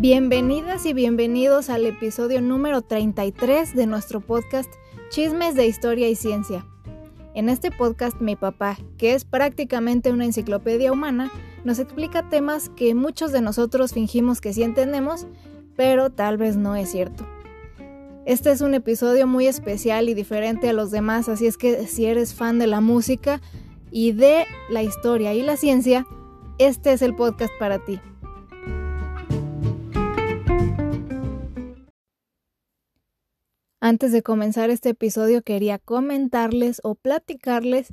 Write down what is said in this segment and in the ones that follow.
Bienvenidas y bienvenidos al episodio número 33 de nuestro podcast Chismes de Historia y Ciencia. En este podcast mi papá, que es prácticamente una enciclopedia humana, nos explica temas que muchos de nosotros fingimos que sí entendemos, pero tal vez no es cierto. Este es un episodio muy especial y diferente a los demás, así es que si eres fan de la música y de la historia y la ciencia, este es el podcast para ti. Antes de comenzar este episodio quería comentarles o platicarles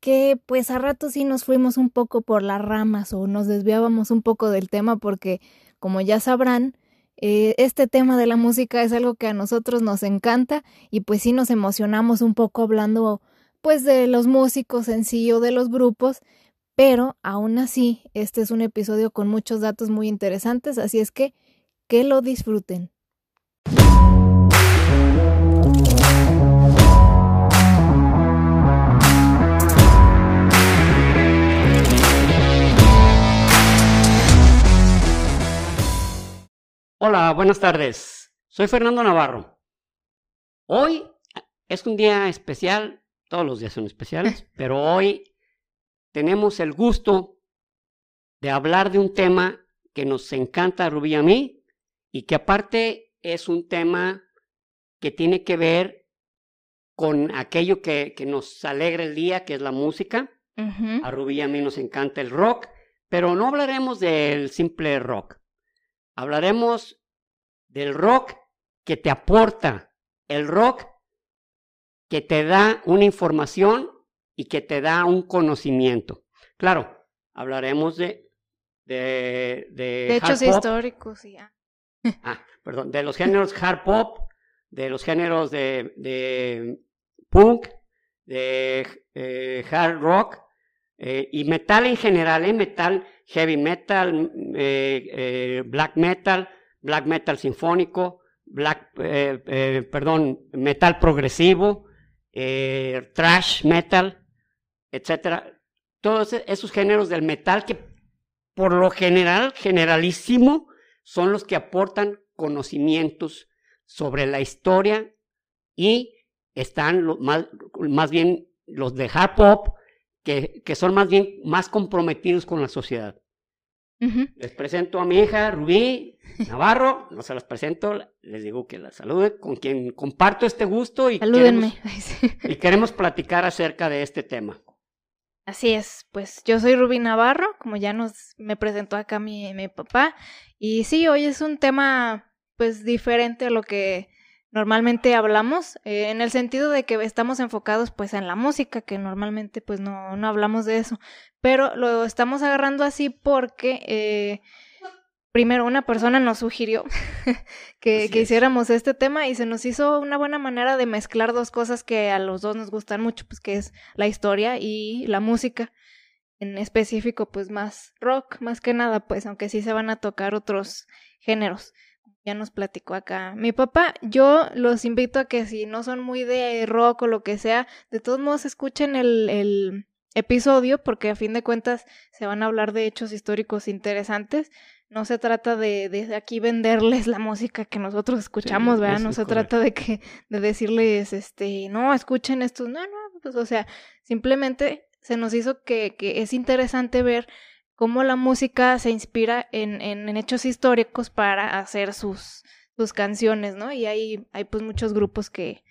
que pues a rato sí nos fuimos un poco por las ramas o nos desviábamos un poco del tema porque como ya sabrán, eh, este tema de la música es algo que a nosotros nos encanta y pues sí nos emocionamos un poco hablando pues de los músicos en sí o de los grupos, pero aún así este es un episodio con muchos datos muy interesantes, así es que que lo disfruten. Hola, buenas tardes. Soy Fernando Navarro. Hoy es un día especial, todos los días son especiales, pero hoy tenemos el gusto de hablar de un tema que nos encanta a Rubí y a mí y que aparte es un tema que tiene que ver con aquello que, nos alegra el día, que es la música. A Rubí y a mí nos encanta el rock, pero no hablaremos del simple rock. Hablaremos del rock que te aporta, el rock que te da una información y que te da un conocimiento. Claro, hablaremos de... De, de, hechos históricos, ya. Ah, perdón, de los géneros hard pop, de los géneros de, de punk, de eh, hard rock eh, y metal en general, ¿eh? metal, heavy metal, eh, black metal, black metal sinfónico, black, perdón, metal progresivo, trash metal, etcétera. Todos e-, esos géneros del metal que por lo general, generalísimo, son los que aportan conocimientos sobre la historia y están más, más bien los de hard pop, que, que son más bien más comprometidos con la sociedad. Les presento a mi hija Rubí Navarro, no se las presento, les digo que la salude, con quien comparto este gusto y, queremos, y queremos platicar acerca de este tema. Así es, pues yo soy Rubí Navarro, como ya nos me presentó acá mi, mi papá, y sí, hoy es un tema pues diferente a lo que normalmente hablamos, eh, en el sentido de que estamos enfocados pues en la música, que normalmente pues no, no hablamos de eso, pero lo estamos agarrando así porque eh, primero una persona nos sugirió que, que hiciéramos este tema y se nos hizo una buena manera de mezclar dos cosas que a los dos nos gustan mucho, pues que es la historia y la música. En específico, pues más rock, más que nada, pues aunque sí se van a tocar otros géneros ya nos platicó acá mi papá. Yo los invito a que si no son muy de rock o lo que sea, de todos modos escuchen el, el episodio porque a fin de cuentas se van a hablar de hechos históricos interesantes. No se trata de, de aquí venderles la música que nosotros escuchamos, ¿verdad? No se trata de que de decirles, este, no, escuchen esto. No, no, pues o sea, simplemente se nos hizo que, que es interesante ver cómo la música se inspira en, en, hechos históricos para hacer sus, sus canciones, ¿no? Y hay, hay pues muchos grupos que,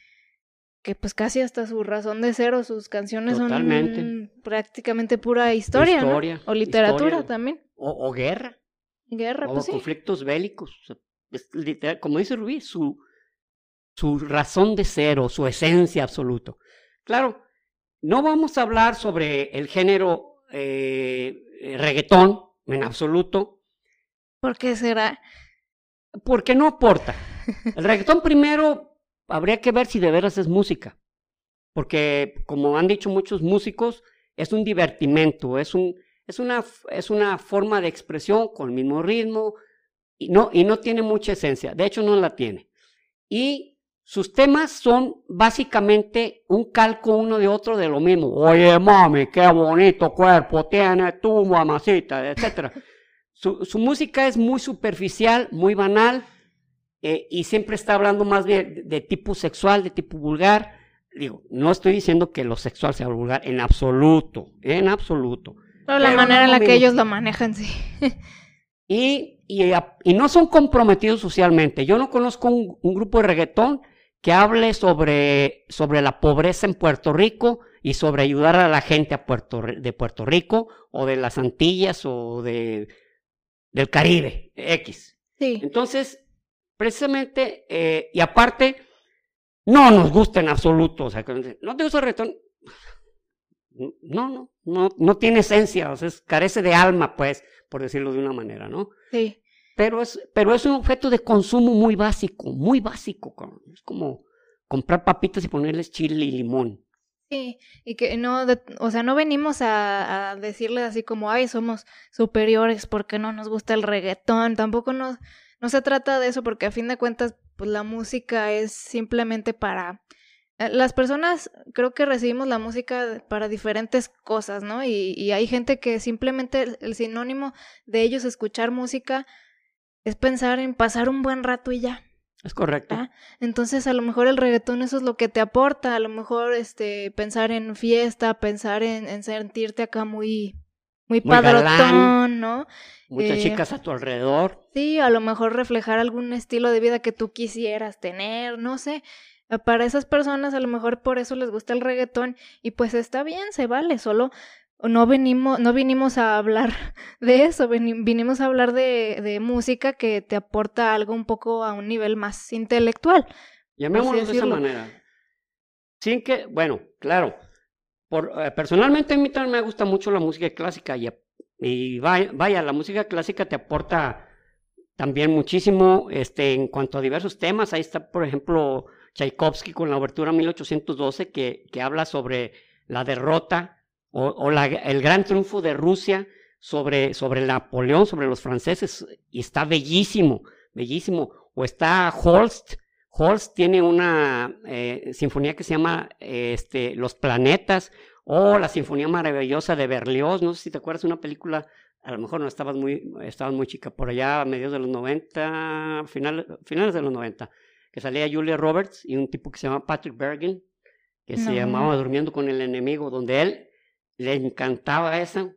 que pues casi hasta su razón de ser o sus canciones son prácticamente pura historia, historia o literatura también. O, guerra. Guerra, o pues conflictos bélicos. como dice Rubí, su, su razón de ser o su esencia absoluta. Claro, no vamos a hablar sobre el género eh, eh, reggaetón en absoluto. ¿Por qué será? Porque no aporta. El reggaetón primero habría que ver si de veras es música. Porque, como han dicho muchos músicos, es un divertimento, es, un, es, una, es una forma de expresión con el mismo ritmo y no, y no tiene mucha esencia. De hecho, no la tiene. Y sus temas son básicamente un calco uno de otro de lo mismo. Oye, mami, qué bonito cuerpo tiene tu mamacita, etc. su, música es muy superficial, muy banal, eh, y siempre está hablando más bien de, tipo sexual, de tipo vulgar. Digo, no estoy diciendo que lo sexual sea vulgar, en absoluto, en absoluto. Pero la manera en la que ellos lo manejan, sí. y, y, no son comprometidos socialmente. Yo no conozco un, un grupo de reggaetón que hable sobre, sobre la pobreza en Puerto Rico y sobre ayudar a la gente a Puerto, de Puerto Rico o de las Antillas o de, del Caribe, X. Sí. Entonces, precisamente, eh, y aparte, no nos gusta en absoluto. O sea, no te gusta el reggaetón. No, no, no, no tiene esencia, o sea, carece de alma, pues, por decirlo de una manera, ¿no? Sí. Pero es, pero es un objeto de consumo muy básico, muy básico. Es como comprar papitas y ponerles chile y limón. Sí, y que no, o sea, no venimos a, decirles así como, ay, somos superiores porque no nos gusta el reggaetón, tampoco nos, no se trata de eso porque a fin de cuentas, pues la música es simplemente para... Eh, las personas creo que recibimos la música para diferentes cosas, ¿no? Y, y hay gente que simplemente el sinónimo de ellos escuchar música es pensar en pasar un buen rato y ya. Es correcto. ¿Ah? Entonces, a lo mejor el reggaetón eso es lo que te aporta, a lo mejor este pensar en fiesta, pensar en, sentirte acá muy muy, padrotón, ¿no? Muchas eh, chicas a tu alrededor. Sí, a lo mejor reflejar algún estilo de vida que tú quisieras tener, no sé. Para esas personas a lo mejor por eso les gusta el reggaetón y pues está bien, se vale, solo no venimos, no vinimos a hablar de eso, vinimos a hablar de, de, música que te aporta algo un poco a un nivel más intelectual. Llamémoslo de esa manera. Sin que, bueno, claro, por, eh, personalmente a mí también me gusta mucho la música clásica y, y vaya, vaya, la música clásica te aporta también muchísimo este, en cuanto a diversos temas. Ahí está, por ejemplo, Tchaikovsky con la obertura 1812 que, que habla sobre la derrota o, el gran triunfo de Rusia sobre, sobre Napoleón, sobre los franceses, y está bellísimo, bellísimo. O está Holst, Holst tiene una eh, sinfonía que se llama este, Los Planetas, o la Sinfonía Maravillosa de Berlioz, no sé si te acuerdas de una película, a lo mejor no estabas muy, estabas muy chica, por allá a mediados de los 90, final, finales de los 90, que salía Julia Roberts y un tipo que se llama Patrick Bergen, que se llamaba Durmiendo con el Enemigo, donde él le encantaba esa,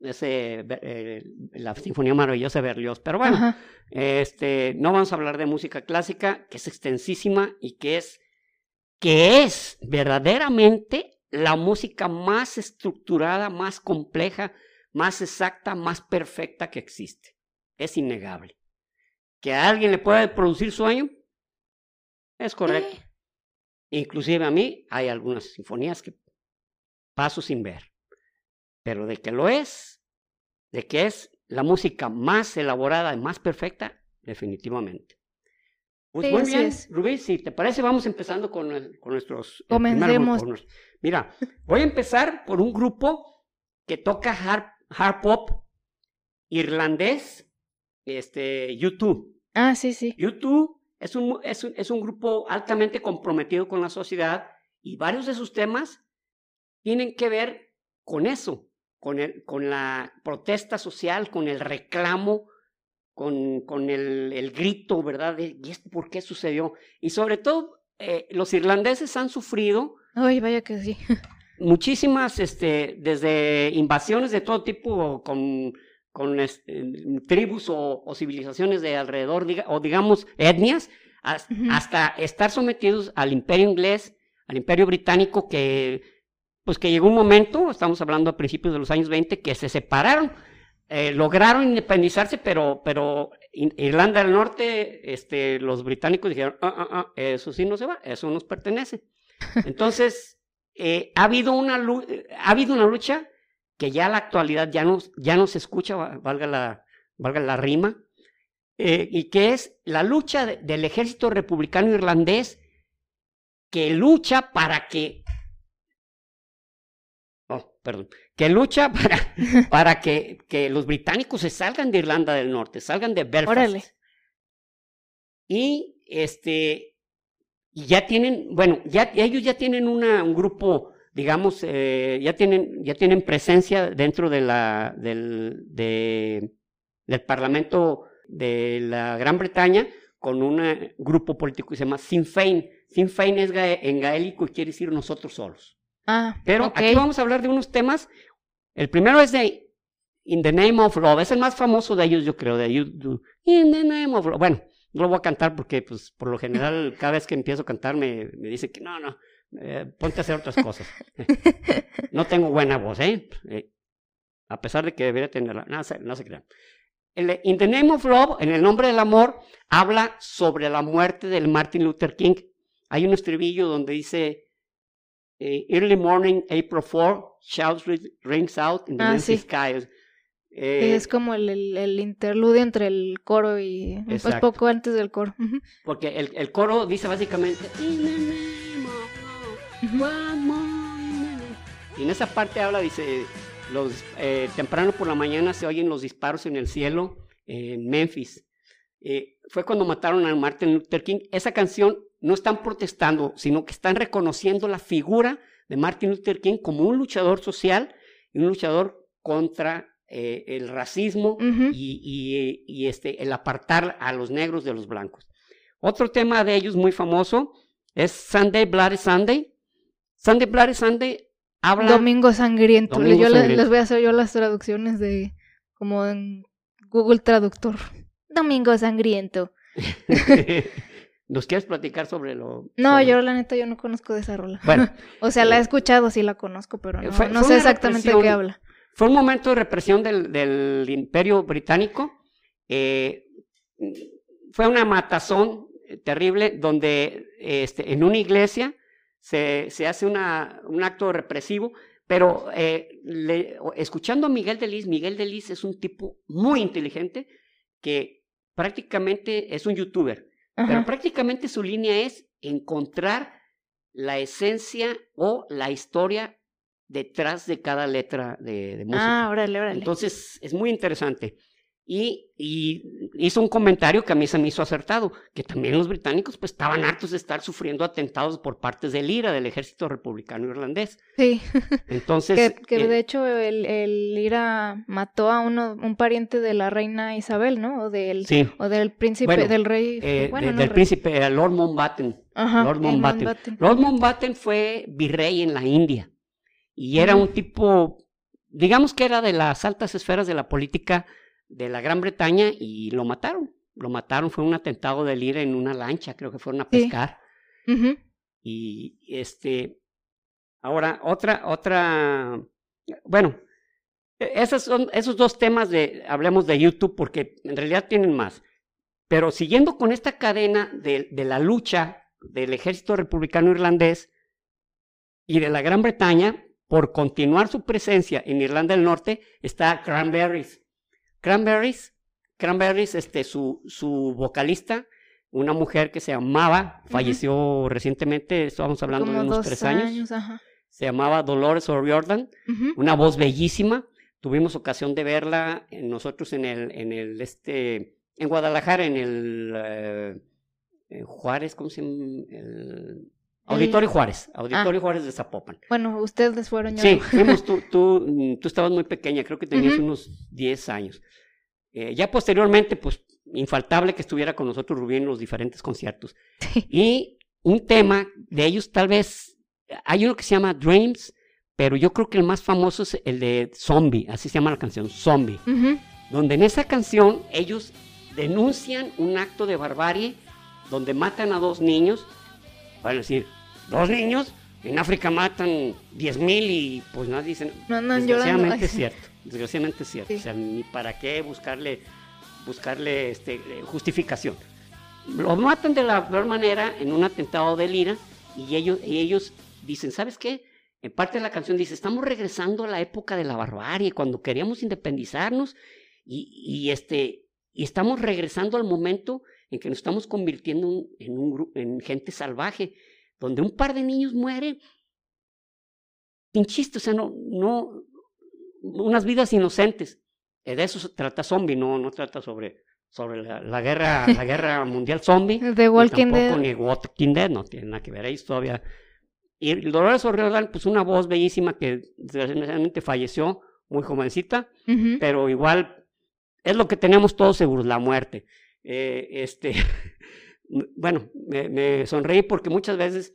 ese, eh, la Sinfonía Maravillosa de Berlioz. Pero bueno, este, no vamos a hablar de música clásica, que es extensísima y que es, que es verdaderamente la música más estructurada, más compleja, más exacta, más perfecta que existe. Es innegable. Que a alguien le puede producir sueño, es correcto. Inclusive a mí hay algunas sinfonías que paso sin ver pero de que lo es, de que es la música más elaborada y más perfecta, definitivamente. Pues muy bien, Rubí, si te parece, vamos empezando con, con nuestros... Comencemos. Mira, voy a empezar por un grupo que toca hard, hard pop irlandés, este, YouTube. Ah, sí, sí. YouTube es un, es, un, es un grupo altamente comprometido con la sociedad y varios de sus temas tienen que ver con eso, con, el, con la protesta social, con el reclamo, con, con el, el, grito, ¿verdad? ¿Y esto por qué sucedió? Y sobre todo, eh, los irlandeses han sufrido. Ay, vaya que sí. Muchísimas, este, desde invasiones de todo tipo, con, con tribus o, civilizaciones de alrededor, o digamos etnias, hasta estar sometidos al imperio inglés, al imperio británico, que pues que llegó un momento, estamos hablando a principios de los años 20, que se separaron, eh, lograron independizarse, pero, pero Irlanda del Norte, este, los británicos dijeron, ah, ah, ah, eso sí no se va, eso nos pertenece. Entonces, eh, ha, habido una, ha habido una lucha que ya en la actualidad ya no, ya no se escucha, valga la, valga la rima, eh, y que es la lucha del ejército republicano irlandés que lucha para que perdón, que lucha para, para que, que, los británicos se salgan de Irlanda del Norte, salgan de Belfast. Y este, ya tienen, bueno, ya ellos ya tienen una, un grupo, digamos, eh, ya tienen, ya tienen presencia dentro de la, del, de del Parlamento de la Gran Bretaña con un grupo político que se llama Sinn Féin. Sinn Féin es en gaélico y quiere decir nosotros solos. Ah, Pero aquí vamos a hablar de unos temas. El primero es de In the Name of Love. Es el más famoso de ellos, yo creo, de You In the Name of Love. Bueno, no lo voy a cantar porque, pues, por lo general, cada vez que empiezo a cantar me, me dice que no, no, eh, ponte a hacer otras cosas. no tengo buena voz, ¿eh? ¿eh? A pesar de que debería tenerla. No, no se crean. El, In the Name of Love, en el nombre del amor, habla sobre la muerte del Martin Luther King. Hay un estribillo donde dice, eh, Early morning, April 4, shouts rings out in the ah, sky. Eh, es como el, el, interludio entre el coro y pues, poco antes del coro. Porque el, el, coro dice básicamente y en esa parte habla, dice, los, eh, temprano por la mañana se oyen los disparos en el cielo en Memphis. Eh, fue cuando mataron a Martin Luther King. Esa canción no están protestando, sino que están reconociendo la figura de Martin Luther King como un luchador social y un luchador contra eh, el racismo y, y, este, el apartar a los negros de los blancos. Otro tema de ellos muy famoso es Sunday Bloody Sunday. Sunday Bloody Sunday habla... Domingo Sangriento. yo Les, voy a hacer yo las traducciones de como en Google Traductor. Domingo Sangriento. ¿Nos quieres platicar sobre lo...? No, yo la neta yo no conozco de esa rola. Bueno. o sea, la he eh, escuchado, sí la conozco, pero no, no sé exactamente de qué habla. Fue un momento de represión del, del imperio británico. Eh, fue una matazón terrible donde este, en una iglesia se, se hace una, un acto represivo, pero eh, escuchando a Miguel Delis, Miguel Delis es un tipo muy inteligente que prácticamente es un youtuber, pero prácticamente su línea es encontrar la esencia o la historia detrás de cada letra de, de música. Ah, órale, órale. Entonces, es muy interesante. Y, hizo un comentario que a mí se me hizo acertado, que también los británicos pues estaban hartos de estar sufriendo atentados por partes del IRA, del ejército republicano irlandés. Sí. Entonces... que, eh, de hecho el, el, IRA mató a uno, un pariente de la reina Isabel, ¿no? O del, o del príncipe, del rey... Eh, del príncipe, Lord Mountbatten. Ajá, Lord Mountbatten. Lord Mountbatten fue virrey en la India y era un tipo, digamos que era de las altas esferas de la política de la Gran Bretaña y lo mataron. Lo mataron, fue un atentado del IRA en una lancha, creo que fueron a pescar. Y este, ahora, otra, otra, bueno, e, esos son esos dos temas de, hablemos de YouTube porque en realidad tienen más. Pero siguiendo con esta cadena de, de la lucha del ejército republicano irlandés y de la Gran Bretaña por continuar su presencia en Irlanda del Norte, está Cranberries. Cranberries, Cranberries, este, su, su vocalista, una mujer que se llamaba, falleció recientemente, estábamos hablando de unos tres años, se llamaba Dolores O'Riordan, una voz bellísima, tuvimos ocasión de verla nosotros en el, en el, este, en Guadalajara, en el eh, Juárez, ¿cómo se llama? El, Auditorio Juárez, Auditorio ah. Juárez de Zapopan. Bueno, ustedes fueron ya. Sí, fuimos, tú, tú, tú estabas muy pequeña, creo que tenías unos 10 años. Eh, ya posteriormente, pues, infaltable que estuviera con nosotros Rubí en los diferentes conciertos. Y un tema de ellos, tal vez, hay uno que se llama Dreams, pero yo creo que el más famoso es el de Zombie, así se llama la canción, Zombie. Donde en esa canción ellos denuncian un acto de barbarie donde matan a dos niños, para decir, dos niños, en África matan 10.000 y pues no dicen. No, no, desgraciadamente es cierto. Desgraciadamente es cierto. O sea, ni para qué buscarle, buscarle este, justificación. Lo matan de la peor manera en un atentado de Lira y ellos, y ellos dicen, ¿sabes qué? En parte de la canción dice, estamos regresando a la época de la barbarie, cuando queríamos independizarnos y, y este, y estamos regresando al momento en que nos estamos convirtiendo en, un, en gente salvaje donde un par de niños mueren sin chiste, o sea, no, no, unas vidas inocentes. Eh, de eso trata zombie, no, no trata sobre, sobre la, guerra, la guerra mundial zombie. De Walking Dead. Ni Walking Dead, no tiene nada que ver ahí todavía. Y Dolores O'Riordan, pues una voz bellísima que desgraciadamente falleció, muy jovencita, pero igual es lo que tenemos todos seguros, la muerte. Eh, este, bueno, me, sonreí porque muchas veces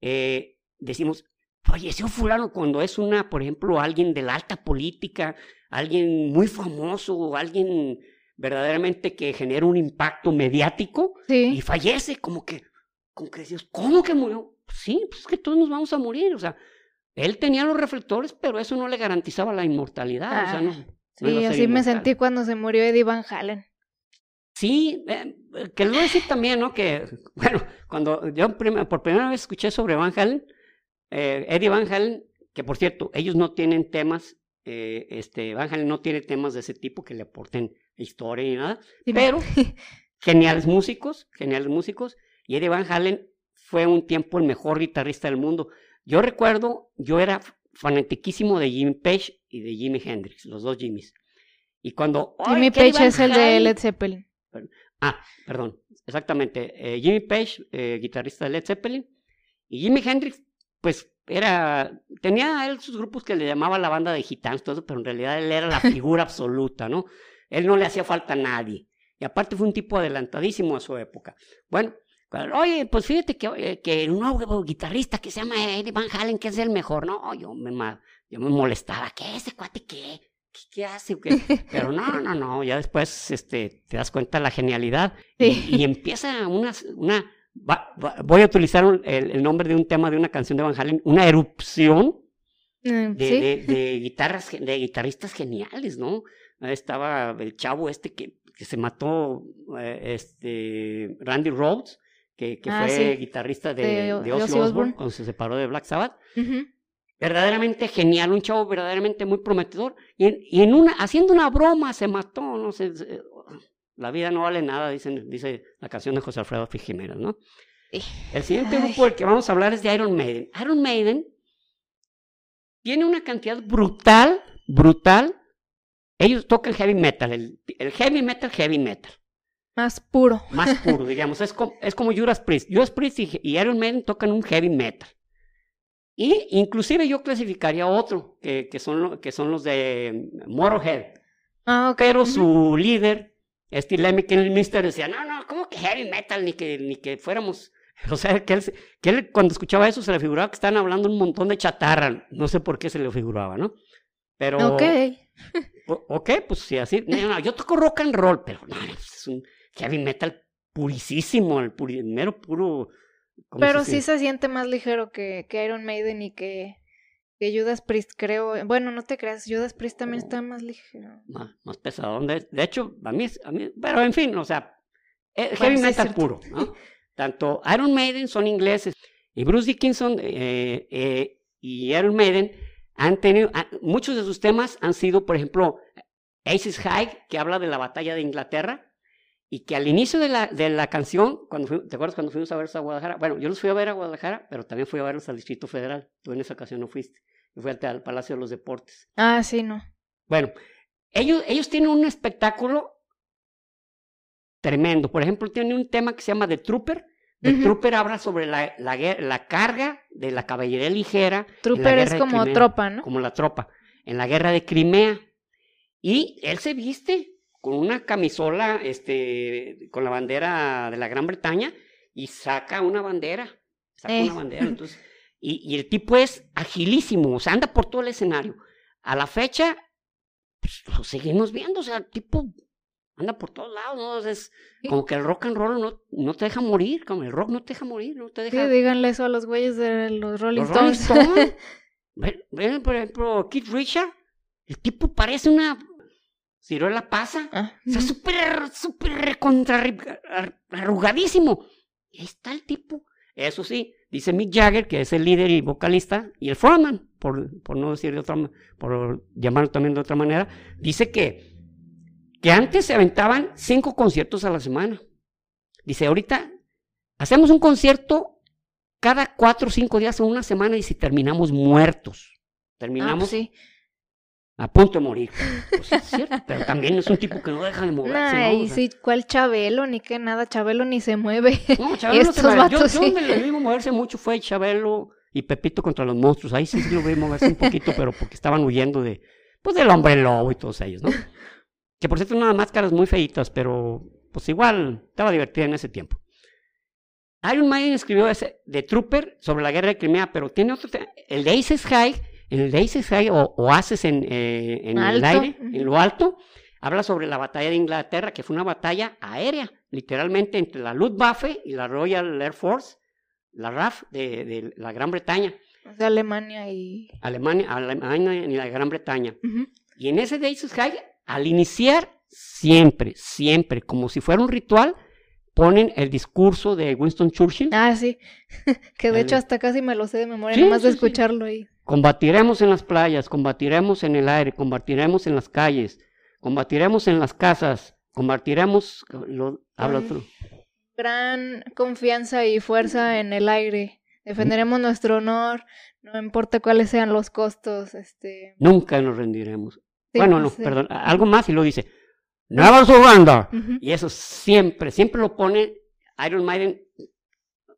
eh, decimos, falleció fulano cuando es una, por ejemplo, alguien de la alta política, alguien muy famoso, alguien verdaderamente que genera un impacto mediático y fallece, como que, como que decimos, ¿cómo que murió? sí, pues es que todos nos vamos a morir, o sea, él tenía los reflectores, pero eso no le garantizaba la inmortalidad, o sea, no. Ah, sí, así me sentí cuando se murió Eddie Van Halen. Sí, eh, que lo decir también, ¿no? Que, bueno, cuando yo por primera vez escuché sobre Van Halen, eh, Eddie Van Halen, que por cierto, ellos no tienen temas, eh, este, Van Halen no tiene temas de ese tipo que le aporten historia y nada, pero geniales músicos, geniales músicos, y Eddie Van Halen fue un tiempo el mejor guitarrista del mundo. Yo recuerdo, yo era fanatiquísimo de Jimmy Page y de Jimi Hendrix, los dos Jimmys. Y cuando... Jimmy Page es el de Led Zeppelin. Ah, perdón, exactamente. Eh, Jimmy Page, eh, guitarrista de Led Zeppelin, y Jimi Hendrix, pues era, tenía él sus grupos que le llamaba la banda de gitanos, todo, pero en realidad él era la figura absoluta, ¿no? Él no le hacía falta a nadie. Y aparte fue un tipo adelantadísimo a su época. Bueno, Oye, pues fíjate que, eh, que un nuevo guitarrista que se llama Eddie Van Halen, que es el mejor, no, yo me, yo me molestaba, ¿qué ese cuate qué? ¿Qué, hace? Pero no, no, no, ya después este, te das cuenta de la genialidad y, empieza una, una voy a utilizar el, nombre de un tema de una canción de Van Halen, una erupción mm, de, de, guitarras, de guitarristas geniales, ¿no? Estaba el chavo este que, que se mató, eh, este, Randy Rhodes, que, ah, fue guitarrista de, de, Ozzy, Osbourne, cuando se separó de Black Sabbath. Verdaderamente genial, un chavo verdaderamente muy prometedor. Y, en una, haciendo una broma se mató, no sé. La vida no vale nada, dicen, dice la canción de José Alfredo Jiménez, ¿no? El siguiente grupo del que vamos a hablar es de Iron Maiden. Iron Maiden tiene una cantidad brutal, brutal. Ellos tocan heavy metal, el, el heavy metal, heavy metal. Más puro. Más puro, digamos. Es como, es como Judas Priest. Judas Priest y, Iron Maiden tocan un heavy metal. Y inclusive yo clasificaría otro, que, que, son, que son los de Motorhead. Ah, okay. Pero su líder, Steve Lemmy, que el mister decía, no, no, ¿cómo que heavy metal? Ni que, ni que fuéramos... O sea, que él, que él cuando escuchaba eso se le figuraba que estaban hablando un montón de chatarra. No sé por qué se le figuraba, ¿no? Pero... Ok. ok, pues sí, así. No, yo toco rock and roll, pero no, es un heavy metal purísimo, el, mero puro... Pero sí se siente más ligero que, que Iron Maiden y que, que, Judas Priest, creo. Bueno, no te creas, Judas Priest también está más ligero. Más, más pesado. De, de, hecho, a mí, a mí, pero en fin, o sea, eh, heavy metal puro. ¿no? Tanto Iron Maiden son ingleses y Bruce Dickinson eh, eh, y Iron Maiden han tenido, ah, muchos de sus temas han sido, por ejemplo, Aces High, que habla de la batalla de Inglaterra, y que al inicio de la, de la canción, cuando ¿te acuerdas cuando fuimos a verlos a Guadalajara? Bueno, yo los fui a ver a Guadalajara, pero también fui a verlos al Distrito Federal. Tú en esa ocasión no fuiste. Yo fui al, Palacio de los Deportes. Ah, sí, no. Bueno, ellos, ellos tienen un espectáculo tremendo. Por ejemplo, tienen un tema que se llama The Trooper. The Trooper habla sobre la, la, la, carga de la caballería ligera. Trooper es como tropa, ¿no? Como la tropa. En la guerra de Crimea. Y él se viste con una camisola, este, con la bandera de la Gran Bretaña y saca una bandera, saca una eh. bandera, entonces, y, el tipo es agilísimo, o sea, anda por todo el escenario. A la fecha, pues, lo seguimos viendo, o sea, el tipo anda por todos lados, ¿no? Es como que el rock and roll no, no te deja morir, como el rock no te deja morir, no te deja... Sí, díganle eso a los güeyes de los Rolling Stones. ven, por ejemplo, Keith Richard, el tipo parece una ciruela pasa. Ah. O sea, súper, súper contra arrugadísimo. Y ahí está el tipo. Eso sí, dice Mick Jagger, que es el líder y vocalista, y el frontman, por, por no decir de otra por llamarlo también de otra manera, dice que, que antes se aventaban cinco conciertos a la semana. Dice, ahorita hacemos un concierto cada cuatro o cinco días en una semana y si terminamos muertos. Terminamos. Ah, sí a punto de morir. Pues es cierto, pero también es un tipo que no deja de moverse. Ay, sí, ¿cuál Chabelo? Ni que nada, Chabelo ni se mueve. No, Chabelo se mueve. Yo, sí. yo me lo moverse mucho fue Chabelo y Pepito contra los monstruos. Ahí sí lo vi moverse un poquito, pero porque estaban huyendo de, pues del hombre lobo y todos ellos, ¿no? que por cierto unas máscaras muy feitas, pero pues igual estaba divertida en ese tiempo. Iron Maiden escribió ese de Trooper sobre la guerra de Crimea, pero tiene otro tema. El de Aces High, en High o, o Aces en, eh, en el aire, en lo alto, habla sobre la batalla de Inglaterra, que fue una batalla aérea, literalmente entre la Luftwaffe y la Royal Air Force, la RAF de, de la Gran Bretaña, O sea, Alemania y... Alemania, Alemania y la Gran Bretaña. Y en ese de Aces High, al iniciar, siempre, siempre, como si fuera un ritual, ponen el discurso de Winston Churchill. Ah, sí. que de hecho hasta casi me lo sé de memoria, Sí, nomás de sí, escucharlo ahí. Combatiremos en las playas, combatiremos en el aire, combatiremos en las calles, combatiremos en las casas, combatiremos... Lo, habla otro. Gran confianza y fuerza en el aire. Defenderemos nuestro honor, no importa cuáles sean los costos, este... Nunca nos rendiremos. sí, bueno, no, sí. perdón, algo más y lo dice. Never surrender. Y eso siempre, siempre lo pone Iron Maiden.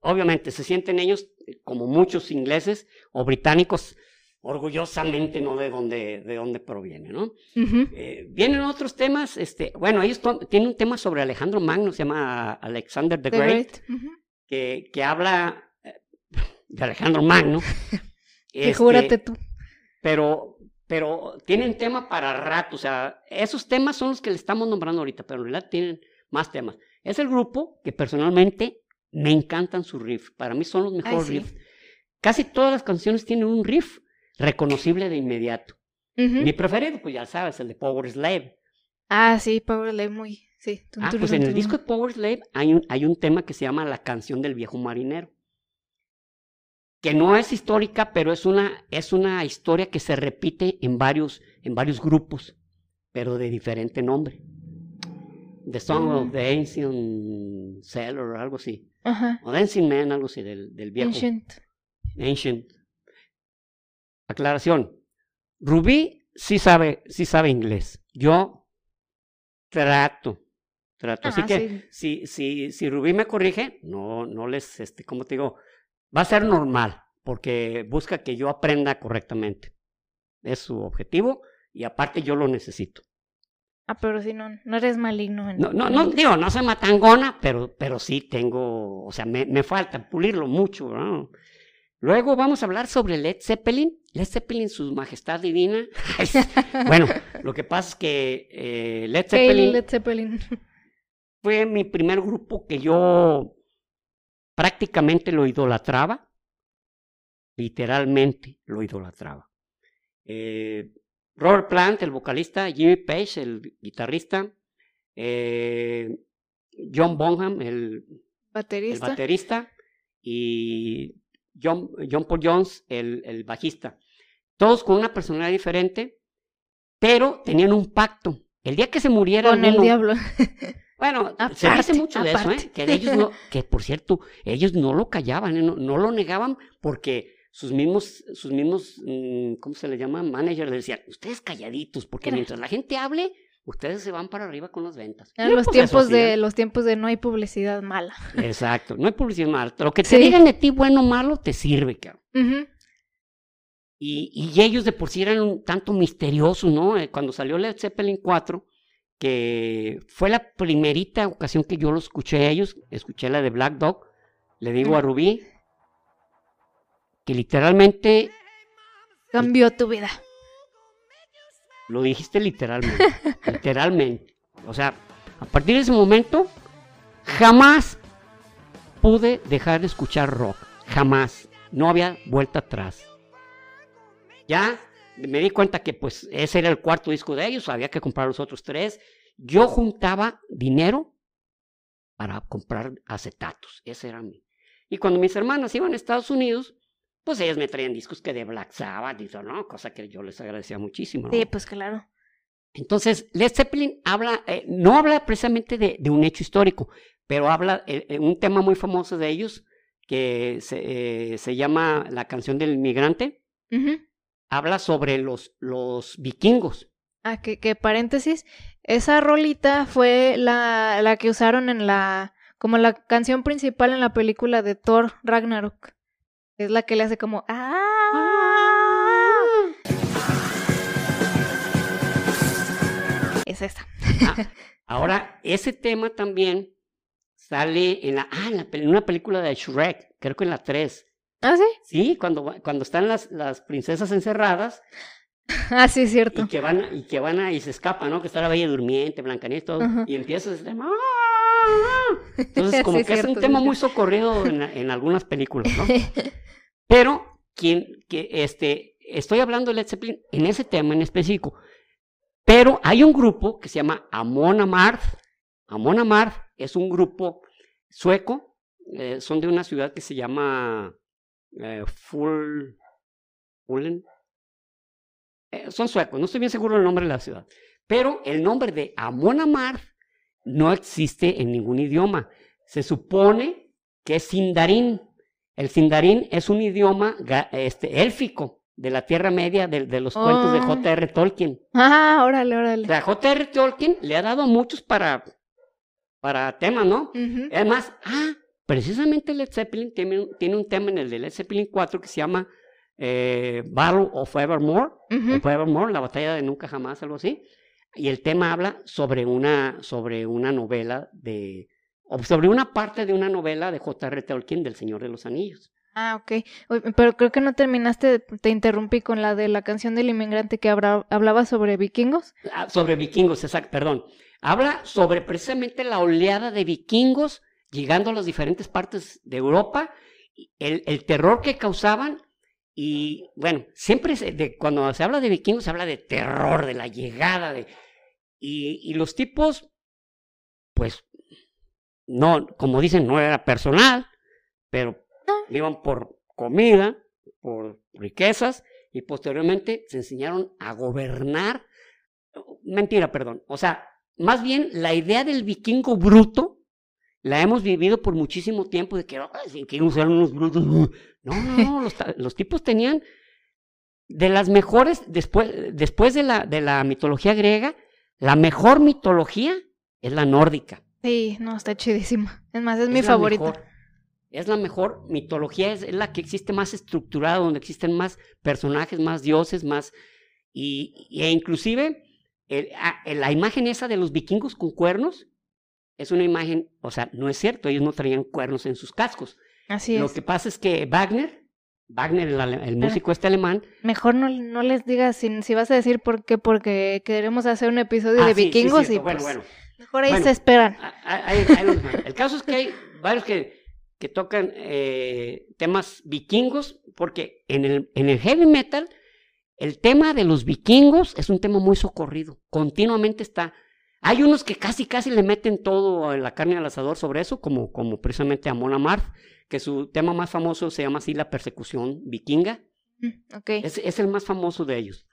Obviamente, se sienten ellos, eh, como muchos ingleses o británicos, orgullosamente, ¿no? De dónde, de dónde proviene, ¿no? Eh, vienen otros temas, este, bueno, ellos tienen un tema sobre Alejandro Magno, se llama Alexander the, The Great, que, que habla eh, de Alejandro Magno. Este, júrate tú. pero, pero tienen tema para rato, o sea, esos temas son los que le estamos nombrando ahorita, pero en realidad tienen más temas. Es el grupo que personalmente me encantan sus riffs, para mí son los mejores sí. riffs. Casi todas las canciones tienen un riff reconocible de inmediato. Mi preferido, pues ya sabes, el de Power Slave. Ah, sí, Power Slave muy... Sí. Ah, pues en el disco de Power Slave hay un, hay un tema que se llama La canción del viejo marinero. Que no es histórica, pero es una, es una historia que se repite en varios, en varios grupos, pero de diferente nombre. The Song of Mm. the Ancient Sailor, algo así. Ajá. O Dancing Man, algo así, del, del viejo. Ancient. Ancient. Aclaración. Rubí sí sabe, sí sabe inglés. Yo trato, trato. Así Ah, que sí. si, si, si Rubí me corrige, no, no les, este, ¿cómo te digo? Va a ser normal, porque busca que yo aprenda correctamente. Es su objetivo y aparte yo lo necesito. Ah, pero si no, no eres maligno. en- No, no, no, digo, no soy matangona, pero, pero sí tengo, o sea, me, me falta pulirlo mucho, ¿no? Luego vamos a hablar sobre Led Zeppelin. Led Zeppelin, su majestad divina. bueno, lo que pasa es que eh, Led Zeppelin Led Zeppelin. fue mi primer grupo que yo prácticamente lo idolatraba. Literalmente lo idolatraba. Eh, Robert Plant, el vocalista, Jimmy Page, el guitarrista, eh, John Bonham, el, el Baterista. baterista, y John, John Paul Jones, el, el bajista. Todos con una personalidad diferente, pero tenían un pacto. El día que se muriera Con el alguno- diablo. bueno, se dice Aparte, mucho de eso, aparte. ¿eh? Que de ellos no, que por cierto, ellos no lo callaban, ¿eh? no, no lo negaban porque sus mismos, sus mismos, mm, ¿cómo se le llama? Managers le decían, ustedes calladitos, porque mientras la gente hable, ustedes se van para arriba con las ventas. Eran los pues, tiempos de hacían. los tiempos de no hay publicidad mala. Exacto, no hay publicidad mala. Lo que te Sí. digan de ti, bueno o malo, te sirve, cabrón. Y, y ellos de por sí eran un tanto misteriosos, ¿no? Eh, Cuando salió Led Zeppelin 4, que fue la primerita ocasión que yo lo escuché a ellos, escuché la de Black Dog, le digo a Rubí que literalmente, Cambió tu vida. lo dijiste literalmente, literalmente. O sea, a partir de ese momento, jamás pude dejar de escuchar rock, jamás. No había vuelta atrás. Ya me di cuenta que pues ese era el cuarto disco de ellos, había que comprar los otros tres. Yo juntaba dinero para comprar acetatos, ese era mi. Y cuando mis hermanas iban a Estados Unidos, pues ellas me traían discos que de Black Sabbath y todo, ¿no? Cosa que yo les agradecía muchísimo. ¿no? Sí, pues claro. Entonces, Led Zeppelin habla, eh, no habla precisamente de, de un hecho histórico, pero habla eh, eh, un tema muy famoso de ellos que se, eh, se llama la canción del migrante. Ujú. Habla sobre los, los vikingos. Ah, que, que paréntesis. Esa rolita fue la, la que usaron en la. como la canción principal en la película de Thor Ragnarok. Es la que le hace como. ¡Ah! Es esta. Ah, ahora, ese tema también sale en la, ah, en, la, en una película de Shrek, creo que en la 3. ¿Ah, sí? Sí, cuando, cuando están las, las princesas encerradas. Ah, sí, es cierto. Y que van, y que van a, y se escapan, ¿no? Que está la Bella Durmiente, Blancanieves, todo. Y empieza ese tema. Entonces, como que es un tema muy socorrido en, en, algunas películas, ¿no? Pero, quien, que, este, estoy hablando de Led Zeppelin en ese tema en específico. Pero hay un grupo que se llama Amon Amarth. Amon Amarth es un grupo sueco. Eh, son de una ciudad que se llama eh, Full, Fullen. Eh, son suecos, no estoy bien seguro del nombre de la ciudad. Pero el nombre de Amon Amarth no existe en ningún idioma. Se supone que es Sindarin. El Sindarin es un idioma este, élfico de la Tierra Media, de, de los cuentos de oh. J.R. Tolkien. Ah, órale, órale. O sea, J.R. Tolkien le ha dado muchos para, para temas, ¿no? Además, ah, precisamente Led Zeppelin tiene, tiene, un tema en el de Led Zeppelin 4 que se llama eh, Battle of Evermore, of Evermore, la batalla de nunca jamás, algo así. Y el tema habla sobre una, sobre una novela de, sobre una parte de una novela de J.R. Tolkien del Señor de los Anillos. Ah, ok. Pero creo que no terminaste, te interrumpí con la de la canción del inmigrante que hablaba sobre vikingos. Ah, sobre vikingos, exacto, perdón. Habla sobre precisamente la oleada de vikingos llegando a las diferentes partes de Europa, el, el terror que causaban y bueno, siempre de, cuando se habla de vikingos se habla de terror, de la llegada, de, y, y los tipos, pues, no, como dicen, no era personal, pero iban por comida, por riquezas, y posteriormente se enseñaron a gobernar. Mentira, perdón. O sea, más bien la idea del vikingo bruto la hemos vivido por muchísimo tiempo de que los vikingos eran unos brutos. No, no, no, los, los, tipos tenían de las mejores, después, después de, la, de la mitología griega, la mejor mitología es la nórdica. Sí, no, está chidísima. Es más, es, mi favorita es la mejor mitología, es, la que existe más estructurada, donde existen más personajes, más dioses, más... Y, e inclusive la imagen esa de los vikingos con cuernos es una imagen, o sea, no es cierto, ellos no traían cuernos en sus cascos. Así es. Lo que pasa es que Wagner, Wagner, el, músico este alemán. Mejor no, no les digas si, si, vas a decir por qué, porque queremos hacer un episodio ah, de vikingos y bueno, pues, bueno. mejor ahí se esperan. el caso es que hay varios que que tocan eh, temas vikingos, porque en el, en el heavy metal el tema de los vikingos es un tema muy socorrido, continuamente está. Hay unos que casi, casi le meten todo la carne al asador sobre eso, como, como precisamente Amon Amarth, que su tema más famoso se llama así la persecución vikinga. Mm, okay. Es, es, el más famoso de ellos.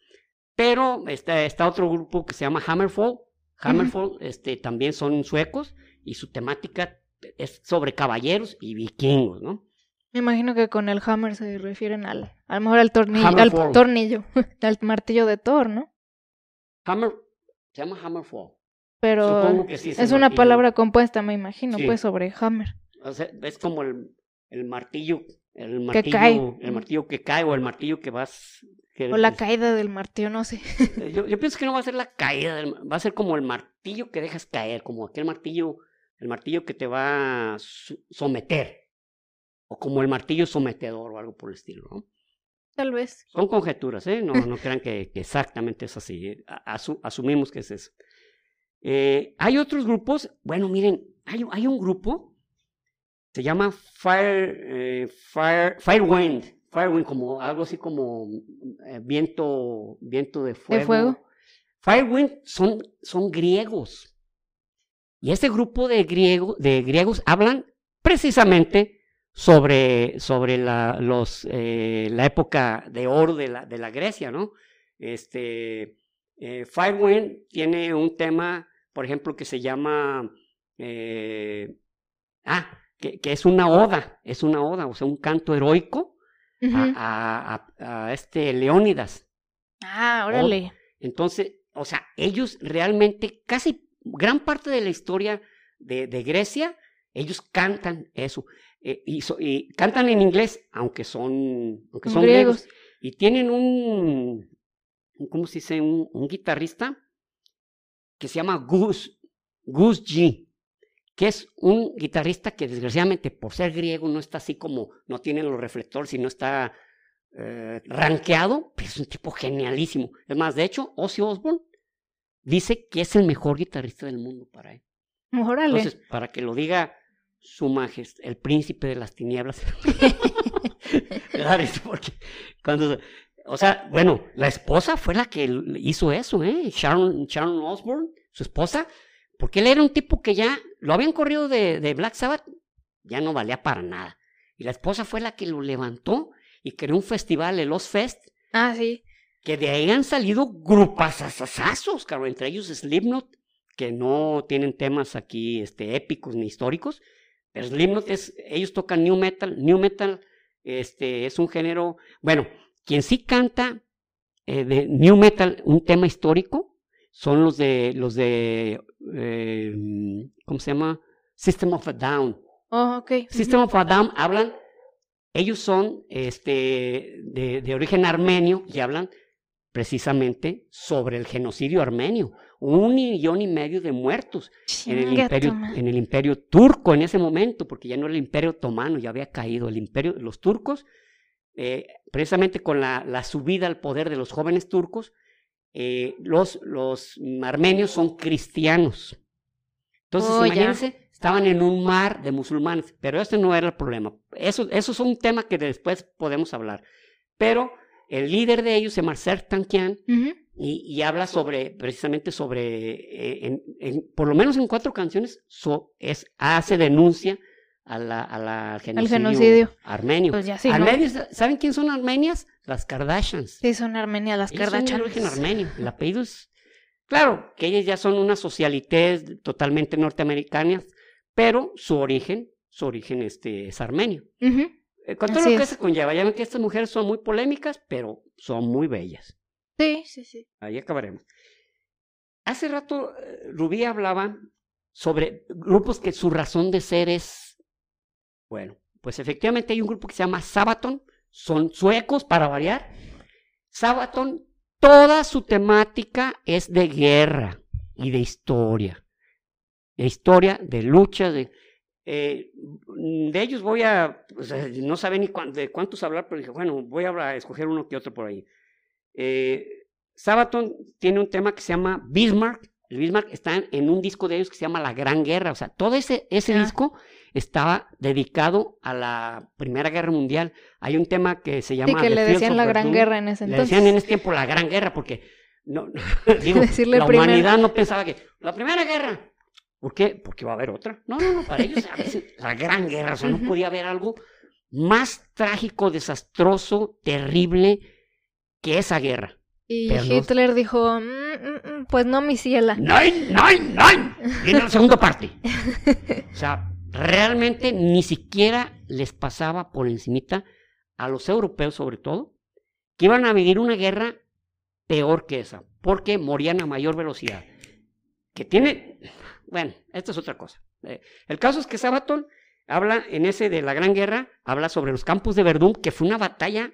Pero está, está otro grupo que se llama Hammerfall. Hammerfall este, también son suecos y su temática es sobre caballeros y vikingos, ¿no? Me imagino que con el hammer se refieren al, a lo mejor al tornillo, al tornillo, al martillo de Thor, ¿no? Hammer, se llama hammerfall. Pero es, una palabra compuesta, me imagino, pues sobre hammer. O sea, es como el, el martillo, el martillo, que cae. el martillo que cae o el martillo que vas o la caída del martillo, no sé. Yo, yo, pienso que no va a ser la caída, del, va a ser como el martillo que dejas caer, como aquel martillo el martillo que te va a someter, o como el martillo sometedor o algo por el estilo, ¿no? Tal vez. Son conjeturas, ¿eh? No, no crean que, exactamente es así. ¿eh? asumimos que es eso. Eh, hay otros grupos, bueno, miren, hay, hay un grupo, se llama Fire, eh, Fire, Firewind, Firewind, como algo así como viento, viento de fuego. ¿De fuego? Firewind son, son griegos. Y este grupo de, griego, de griegos hablan precisamente sobre, sobre la, los, eh, la época de oro de la, de la Grecia, ¿no? Este, eh, Firewind tiene un tema, por ejemplo, que se llama, eh, ah, que, que, es una oda, es una oda, o sea, un canto heroico a, a, a, este Leónidas. Ah, órale. entonces, o sea, ellos realmente casi gran parte de la historia de, Grecia, ellos cantan eso. Eh, y, cantan en inglés, aunque son, aunque son griegos. Y tienen un, ¿cómo se dice? Un, guitarrista que se llama Gus, Gus G, que es un guitarrista que desgraciadamente por ser griego no está así como, no tiene los reflectores y no está eh, rankeado, pero es un tipo genialísimo. Es más, de hecho, Ozzy Osbourne dice que es el mejor guitarrista del mundo para él. Órale. Entonces, para que lo diga su majestad, el príncipe de las tinieblas. Porque cuando, o sea, bueno, la esposa fue la que hizo eso, ¿eh? Sharon, Sharon Osbourne, su esposa, porque él era un tipo que ya lo habían corrido de, de Black Sabbath, ya no valía para nada. Y la esposa fue la que lo levantó y creó un festival, el Los Fest. Ah, sí. Que de ahí han salido grupasasazos, claro, entre ellos Slipknot, que no tienen temas aquí este, épicos ni históricos, pero Slipknot es, ellos tocan new metal, new metal este, es un género, bueno, quien sí canta eh, de new metal un tema histórico son los de, los de, eh, ¿cómo se llama? System of a Down. Oh, ok. System of a Down hablan ellos son este, de, de, origen armenio y hablan precisamente sobre el genocidio armenio. Un millón y medio de muertos en el, imperio, en el, imperio, turco en ese momento, porque ya no era el imperio otomano, ya había caído el imperio. Los turcos, eh, precisamente con la, la, subida al poder de los jóvenes turcos, eh, los, los armenios son cristianos. Entonces, oh, imagínense estaban en un mar de musulmanes, pero ese no era el problema. Eso, eso es un tema que después podemos hablar. Pero el líder de ellos llama Tankian y, habla sobre, precisamente sobre, eh, en, por lo menos en cuatro canciones, es, hace denuncia a la, a la genocidio, genocidio, armenio. Pues sí, ¿Saben quién son armenias? Las Kardashians. Sí, son armenias, las Kardashians. Son de origen armenio. El apellido es... Claro, que ellas ya son unas socialites totalmente norteamericanas, pero su origen, su origen este, es armenio. Eh, con todo lo que se conlleva, ya ven que estas mujeres son muy polémicas, pero son muy bellas. Sí, sí, sí. Ahí acabaremos. Hace rato eh, Rubí hablaba sobre grupos que su razón de ser es, bueno, pues efectivamente hay un grupo que se llama Sabaton, son suecos para variar. Sabaton, toda su temática es de guerra y de historia de historia, de lucha, de, eh, de ellos voy a, no saben ni de cuántos hablar, pero dije, bueno, voy a, escoger uno que otro por ahí. Eh, Sabaton tiene un tema que se llama Bismarck. El Bismarck está en, un disco de ellos que se llama La Gran Guerra. O sea, todo ese, ese disco estaba dedicado a la Primera Guerra Mundial. Hay un tema que se llama... Sí, que le decían la Gran Guerra en ese entonces. Le decían en ese tiempo la Gran Guerra porque no, digo, la humanidad no pensaba que... La Primera Guerra, ¿Por qué? Porque va a haber otra. No, no, no, para ellos a veces la gran guerra, o sea, no podía haber algo más trágico, desastroso, terrible que esa guerra. Y Hitler dijo, mm, mm, mm, pues no, mi ciela. ¡Nein, nein, nein! Viene la segunda parte. O sea, realmente ni siquiera les pasaba por encimita a los europeos sobre todo, que iban a vivir una guerra peor que esa, porque morían a mayor velocidad. Que tiene, bueno, esto es otra cosa. Eh, el caso es que Sabaton habla en ese de la Gran Guerra, habla sobre los campos de Verdún, que fue una batalla.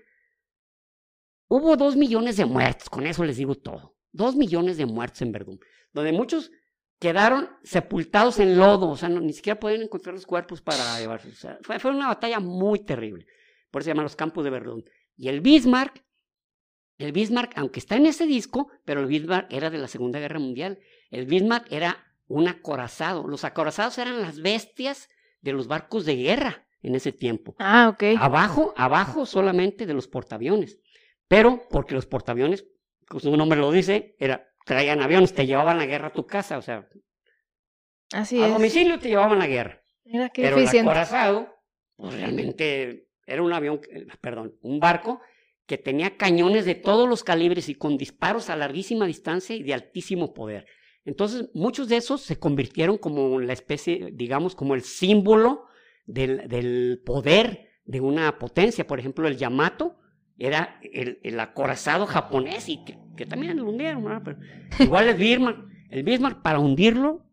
Hubo dos millones de muertos, con eso les digo todo. Dos millones de muertos en Verdún, donde muchos quedaron sepultados en lodo, o sea, ni siquiera pueden encontrar los cuerpos para llevarse. O sea, fue, fue, una batalla muy terrible. Por eso se llaman los campos de Verdún. Y el Bismarck, el Bismarck, aunque está en ese disco, pero el Bismarck era de la Segunda Guerra Mundial. El Bismarck era un acorazado. Los acorazados eran las bestias de los barcos de guerra en ese tiempo. Ah, ok. Abajo, abajo solamente de los portaaviones. Pero porque los portaaviones, como su nombre lo dice, era, traían aviones, te llevaban la guerra a tu casa, o sea. Así a es. domicilio te llevaban la guerra. Mira qué Pero el acorazado, pues realmente era un avión, perdón, un barco que tenía cañones de todos los calibres y con disparos a larguísima distancia y de altísimo poder. Entonces, muchos de esos se convirtieron como la especie, digamos, como el símbolo del, poder de una potencia. Por ejemplo, el Yamato era el, acorazado japonés y que, también lo hundieron. igual el Bismarck. El Bismarck, para hundirlo,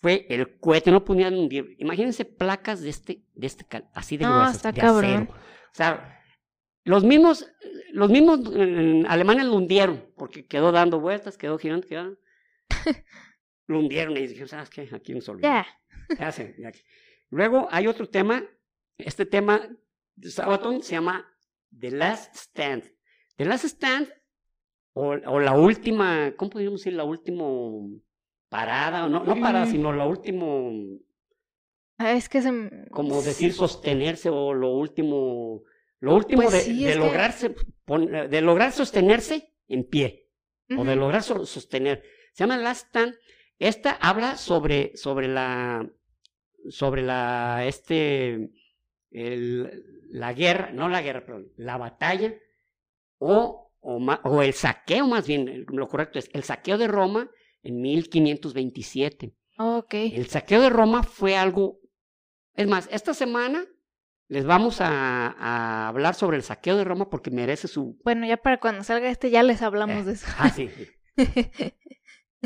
fue el cohete, no podían hundir. Imagínense placas de este, de este así de gruesas, de acero. O sea, los mismos, los mismos alemanes lo hundieron, porque quedó dando vueltas, quedó girando, quedó lo hundieron y dijeron, ¿sabes qué? Aquí nos olvidamos. Ya. Luego hay otro tema, este tema de Sabaton se llama The Last Stand. The Last Stand, o, o la última, ¿cómo podríamos decir? La última parada, no, no parada, Mm. sino la última, Ah, es que se... como decir sostenerse, o lo último, lo último Pues de, sí, de que- lograrse, de lograr sostenerse en pie, o de lograr so- sostener. Se llama Last Stand. Esta habla sobre, sobre la, sobre la, este, el- la guerra, no la guerra, perdón, la batalla, o, o, el saqueo más bien, lo correcto es el saqueo de Roma en 1527. Ok. El saqueo de Roma fue algo, es más, esta semana les vamos a, a hablar sobre el saqueo de Roma porque merece su... Bueno, ya para cuando salga este ya les hablamos Eh, de eso. Ah, sí. sí.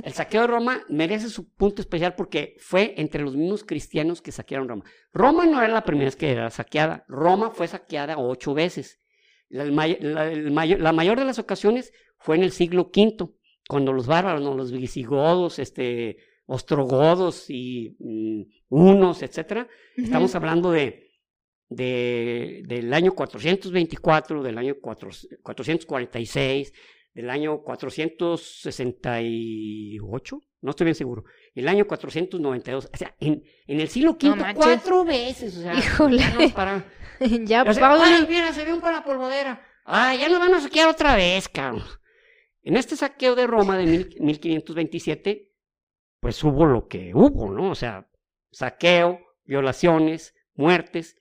El saqueo de Roma merece su punto especial porque fue entre los mismos cristianos que saquearon Roma. Roma no era la primera vez que era saqueada. Roma fue saqueada ocho veces. La, mayor, la mayor de las ocasiones fue en el siglo V, cuando los bárbaros, ¿no? los visigodos, este, ostrogodos y mm, hunos, etcétera, Estamos hablando de, de, del año 424, del año 4, 446, del año 468, no estoy bien seguro, el año 492. O sea, en, en el siglo V, No cuatro veces. O sea, Híjole. ya nos para- ya, o sea, Pablo. ay, mira, se ve un para la polvadera. Ay, ya nos van a saquear otra vez, cabrón. En este saqueo de Roma de mil- 1527, pues hubo lo que hubo, ¿no? O sea, saqueo, violaciones, muertes.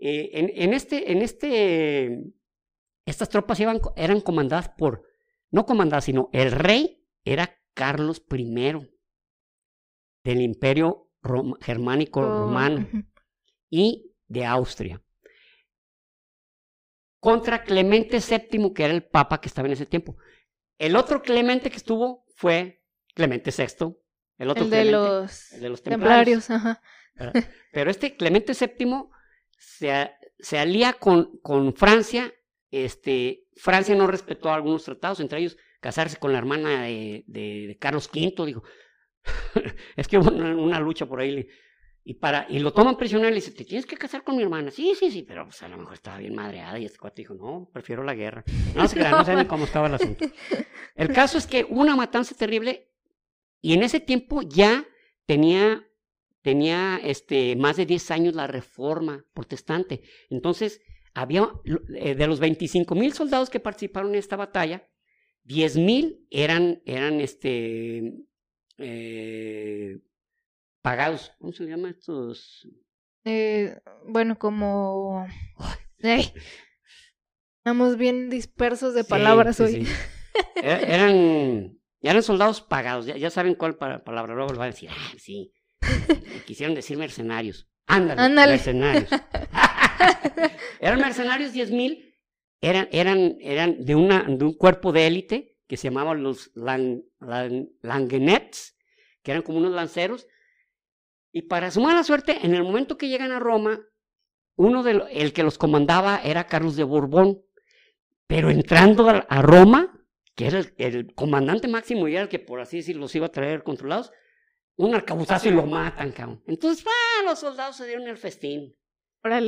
Eh, en, en este, en este, estas tropas iban, eran comandadas por, no comandadas, sino el rey era Carlos I del Imperio Rom- Germánico Romano Ujú. y de Austria. Contra Clemente VII, que era el papa que estaba en ese tiempo. El otro Clemente que estuvo fue Clemente VI. El otro El de Clemente, los el de los templarios. templarios, ajá. ¿verdad? Pero este Clemente VII se alía con, con Francia. Este, Francia no respetó algunos tratados, entre ellos casarse con la hermana de, de- de Carlos V. Digo, es que hubo una, una lucha por ahí. le- Y, para, y lo toman prisionero y le dice, te tienes que casar con mi hermana. Sí, sí, sí, pero pues, a lo mejor estaba bien madreada. Y este cuate dijo, no, prefiero la guerra. No se saben cómo estaba el asunto. El caso es que una matanza terrible y en ese tiempo ya tenía, tenía este, más de 10 años la reforma protestante. Entonces, había, eh, de los 25 mil soldados que participaron en esta batalla, 10 mil eran, eran este, eh, pagados. ¿Cómo se llama estos? Eh, bueno, como... Ay, Estamos bien dispersos de palabras sí, hoy. sí. E- Eran, eran soldados pagados, ya, ya saben cuál pa- palabra, luego les van a decir, ah, sí, quisieron decir mercenarios. Ándale, Ándale. mercenarios. eran mercenarios 10 mil, eran, eran, eran de, una, de un cuerpo de élite que se llamaban los lang, lang- Langenets, que eran como unos lanceros. Y para su mala suerte, en el momento que llegan a Roma, uno de lo- el que los comandaba era Carlos de Borbón. Pero entrando a, a Roma, que era el, el comandante máximo y era el que, por así decirlo, los iba a traer controlados, un arcabuzazo y lo matan, cabrón. Entonces, ¡ah! los soldados se dieron el festín.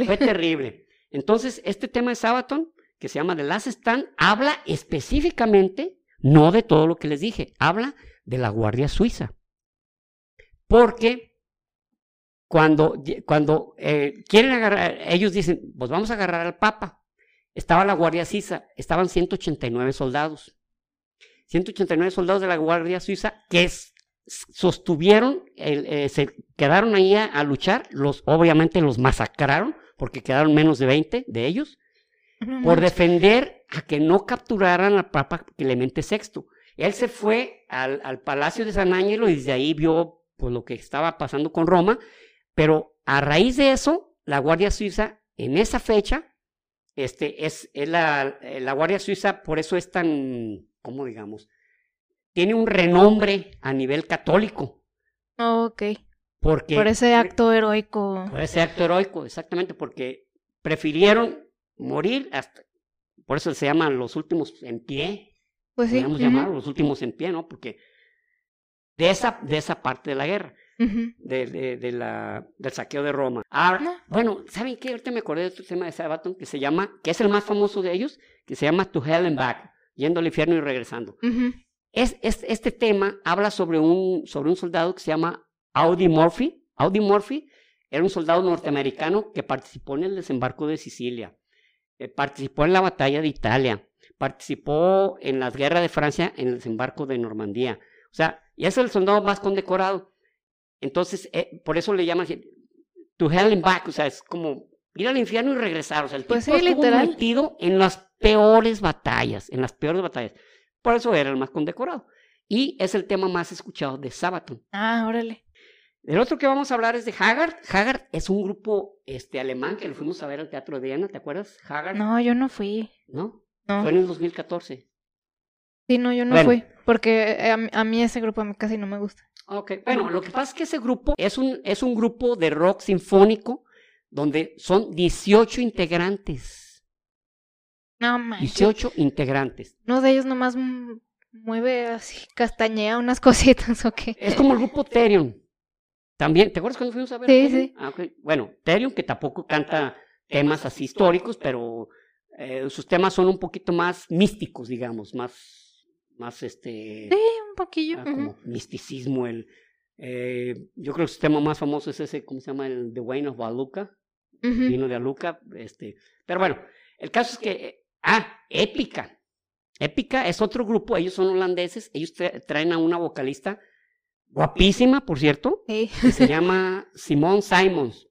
Fue terrible. Entonces, este tema de Sabaton, que se llama The Last Stand, habla específicamente, no de todo lo que les dije, habla de la Guardia Suiza. Porque cuando, cuando eh, quieren agarrar, ellos dicen, pues vamos a agarrar al Papa. Estaba la Guardia Suiza, estaban 189 soldados. 189 soldados de la Guardia Suiza que s- sostuvieron, eh, se quedaron ahí a, a luchar, los, obviamente los masacraron, porque quedaron menos de 20 de ellos, No por defender a que no capturaran al Papa Clemente VI. Él se fue al, al Palacio de San Ángelo y desde ahí vio pues, lo que estaba pasando con Roma, pero a raíz de eso, la Guardia Suiza, en esa fecha, este, es, es la, eh, la Guardia Suiza, por eso es tan, ¿cómo digamos? Tiene un renombre a nivel católico, Ok. porque... Por ese acto heroico. Por ese acto heroico, exactamente, porque prefirieron morir hasta, por eso se llaman los últimos en pie, Pues sí. podríamos ujú. llamarlos los últimos en pie, ¿no? Porque de esa, de esa parte de la guerra, Ujú. de, de- de la, del saqueo de Roma. Ah, No. bueno, ¿saben qué? Ahorita me acordé de otro tema de Sabaton que se llama, que es el más famoso de ellos, que se llama To Hell and Back, yendo al infierno y regresando. Ujú. Es, es- este tema habla sobre un, sobre un soldado que se llama Audi Murphy. Audi Murphy era un soldado norteamericano que participó en el desembarco de Sicilia, eh, participó en la batalla de Italia, participó en las guerras de Francia en el desembarco de Normandía. O sea, y es el soldado más condecorado. Entonces, eh, por eso le llaman to hell and back, o sea, es como ir al infierno y regresar. O sea, el Pues tipo sí, estuvo literal. metido en las peores batallas, en las peores batallas. Por eso era el más condecorado. Y es el tema más escuchado de Sabaton. Ah, órale. El otro que vamos a hablar es de Haggard. Haggard es un grupo este, alemán que lo fuimos a ver al Teatro de Viena, ¿te acuerdas? Haggard, No, yo no fui. ¿no? No. Fue en el 2014. Sí, no, yo no Bueno. fui. Porque eh, a, mí- a mí ese grupo a mí casi no me gusta. Ok, bueno, lo que pasa es que ese grupo es un, es un grupo de rock sinfónico donde son 18 integrantes. No, manches. 18 integrantes. Uno de ellos nomás mueve así, castañea unas cositas o qué. Es como el grupo Therion. También, ¿te acuerdas cuando fuimos a ver? Sí, sí. Ah. Bueno, Therion que tampoco canta temas así históricos, pero eh, sus temas son un poquito más místicos, digamos, más, más este, Sí, un poquillo. ah, misticismo. El, eh, yo creo que su tema más famoso es ese, ¿cómo se llama? El The Wine of Aluca, vino de Aluca, este, pero bueno, el caso es que, eh, ah, Épica. Épica es otro grupo, ellos son holandeses, ellos tra- traen a una vocalista guapísima, por cierto, Sí. que se llama Simone Simons,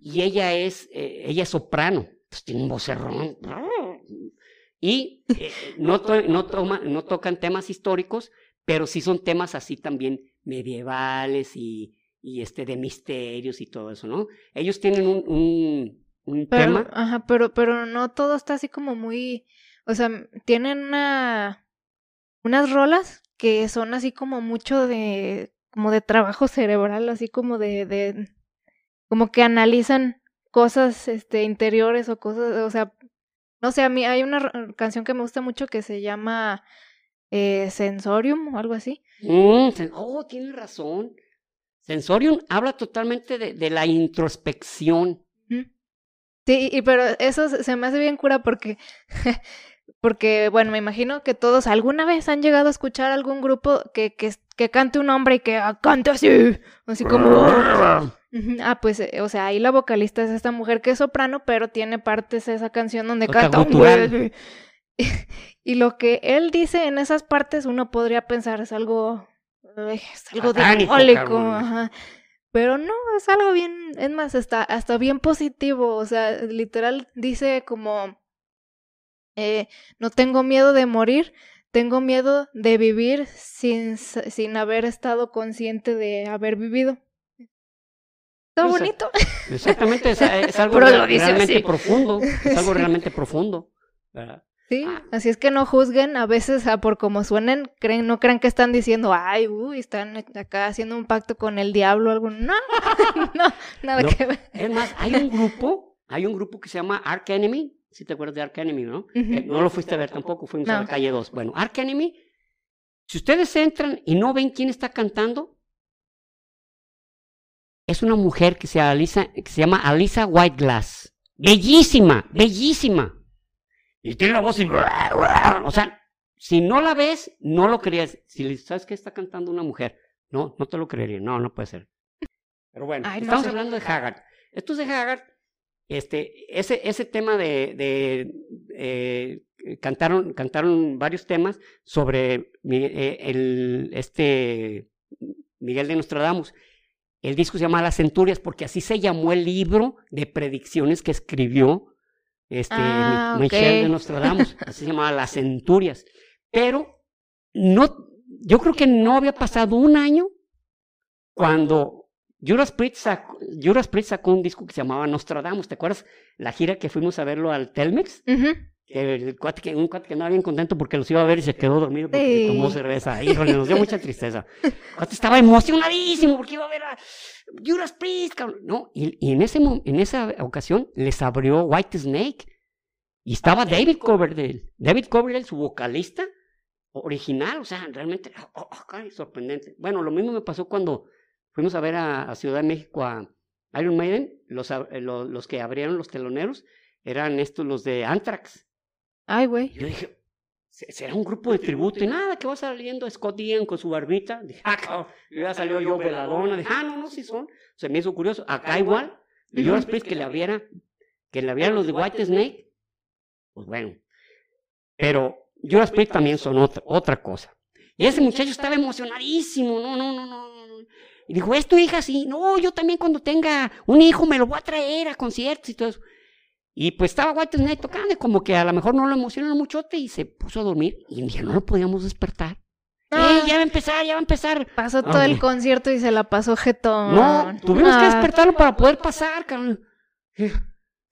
y ella es, eh, ella es soprano, pues tiene un vocerrón, y eh, no, to- no, toma- no tocan temas históricos, pero sí son temas así también medievales y, y este de misterios y todo eso, ¿no? Ellos tienen un, un, un Pero, tema, ajá, pero, pero no todo está así como muy, o sea, tienen una, unas rolas que son así como mucho de, como de trabajo cerebral, así como de, de, como que analizan cosas, este, interiores o cosas, o sea, no sé, a mí hay una canción que me gusta mucho que se llama eh, Sensorium o algo así. Mm, oh, tienes razón. Sensorium habla totalmente de, de la introspección. Sí, y pero eso se me hace bien cura porque, porque, bueno, me imagino que todos alguna vez han llegado a escuchar algún grupo que, que, que cante un hombre y que ah, cante así, así como... Ah, pues, eh, o sea, ahí la vocalista es esta mujer que es soprano, pero tiene partes de esa canción donde canta un güey. Y lo que él dice en esas partes, uno podría pensar es algo, ay, es algo diabólico, ajá. Pero no, es algo bien, es más, está hasta bien positivo, o sea, literal dice como, eh, no tengo miedo de morir, tengo miedo de vivir sin, sin haber estado consciente de haber vivido. Está Pues, bonito. Exactamente, es, es algo Pero lo real- dice realmente así. profundo. Es algo realmente profundo. ¿verdad? Sí, Ah. así es que no juzguen, a veces ah, por como suenen, creen, no crean que están diciendo, ay, uy, están acá haciendo un pacto con el diablo o algo. No, no, nada No. que ver. Es más, hay un grupo, hay un grupo que se llama Ark Enemy. Si te acuerdas de Ark Enemy, ¿no? Eh, no lo fuiste a ver tampoco, fuimos a la calle 2. Bueno, Ark Enemy, si ustedes entran y no ven quién está cantando, es una mujer que se, Alisa- que se llama Alisa Whiteglass. Bellísima, bellísima. Y tiene la voz y... O sea, si no la ves, no lo creerías. Si le- sabes que está cantando una mujer, no, no te lo creería. No, no puede ser. Pero bueno, Ay, no estamos sé. hablando de Haggard. Esto es de Haggard. Este, ese, ese tema de, de, eh, cantaron, cantaron varios temas sobre eh, el, este Miguel de Nostradamus. El disco se llama Las Centurias porque así se llamó el libro de predicciones que escribió este, Ah, Mi- Michel ok. de Nostradamus. Así se llamaba Las Centurias. Pero no, yo creo que no había pasado un año cuando Judas Priest sacó, Judas Priest sacó un disco que se llamaba Nostradamus. ¿Te acuerdas la gira que fuimos a verlo al Telmex? Ujú. Que el cuate que, un cuate que andaba bien contento porque los iba a ver y se quedó dormido porque Sí. tomó cerveza. Híjole, nos dio mucha tristeza. El cuate estaba emocionadísimo porque iba a ver a Judas Priest, cabrón. No, y, y en, ese, en esa ocasión les abrió White Snake y estaba David Coverdale. David Coverdale, su vocalista, original, o sea, realmente oh, oh, sorprendente. Bueno, lo mismo me pasó cuando fuimos a ver a, Ciudad de México a Iron Maiden, los, eh, los, que abrieron los teloneros eran estos, los de Anthrax. Ay, güey. Yo dije, será un grupo de tributo y nada, que va saliendo Scott Ian con su barbita. Dije, ah, cabrón. Y ya salió yo veladona. Dije, ah, no, no, sí son. Se me hizo curioso. Acá igual, de Judas Priest que le abriera, que le abrieran los de White Snake. Pues bueno. Pero Judas Priest también son otra, otra cosa. Y ese muchacho estaba emocionadísimo. No, no, no, no. Y dijo, ¿es tu hija? Sí. No, yo también cuando tenga un hijo me lo voy a traer a conciertos y todo eso. Y pues estaba White Snake tocando y como que a lo mejor no lo emocionó mucho y se puso a dormir y ya no lo podíamos despertar. Eh, ya va a empezar, ya va a empezar. Pasó todo el concierto y se la pasó jetón. No, tuvimos que despertarlo para poder pasar, cabrón. ¿Qué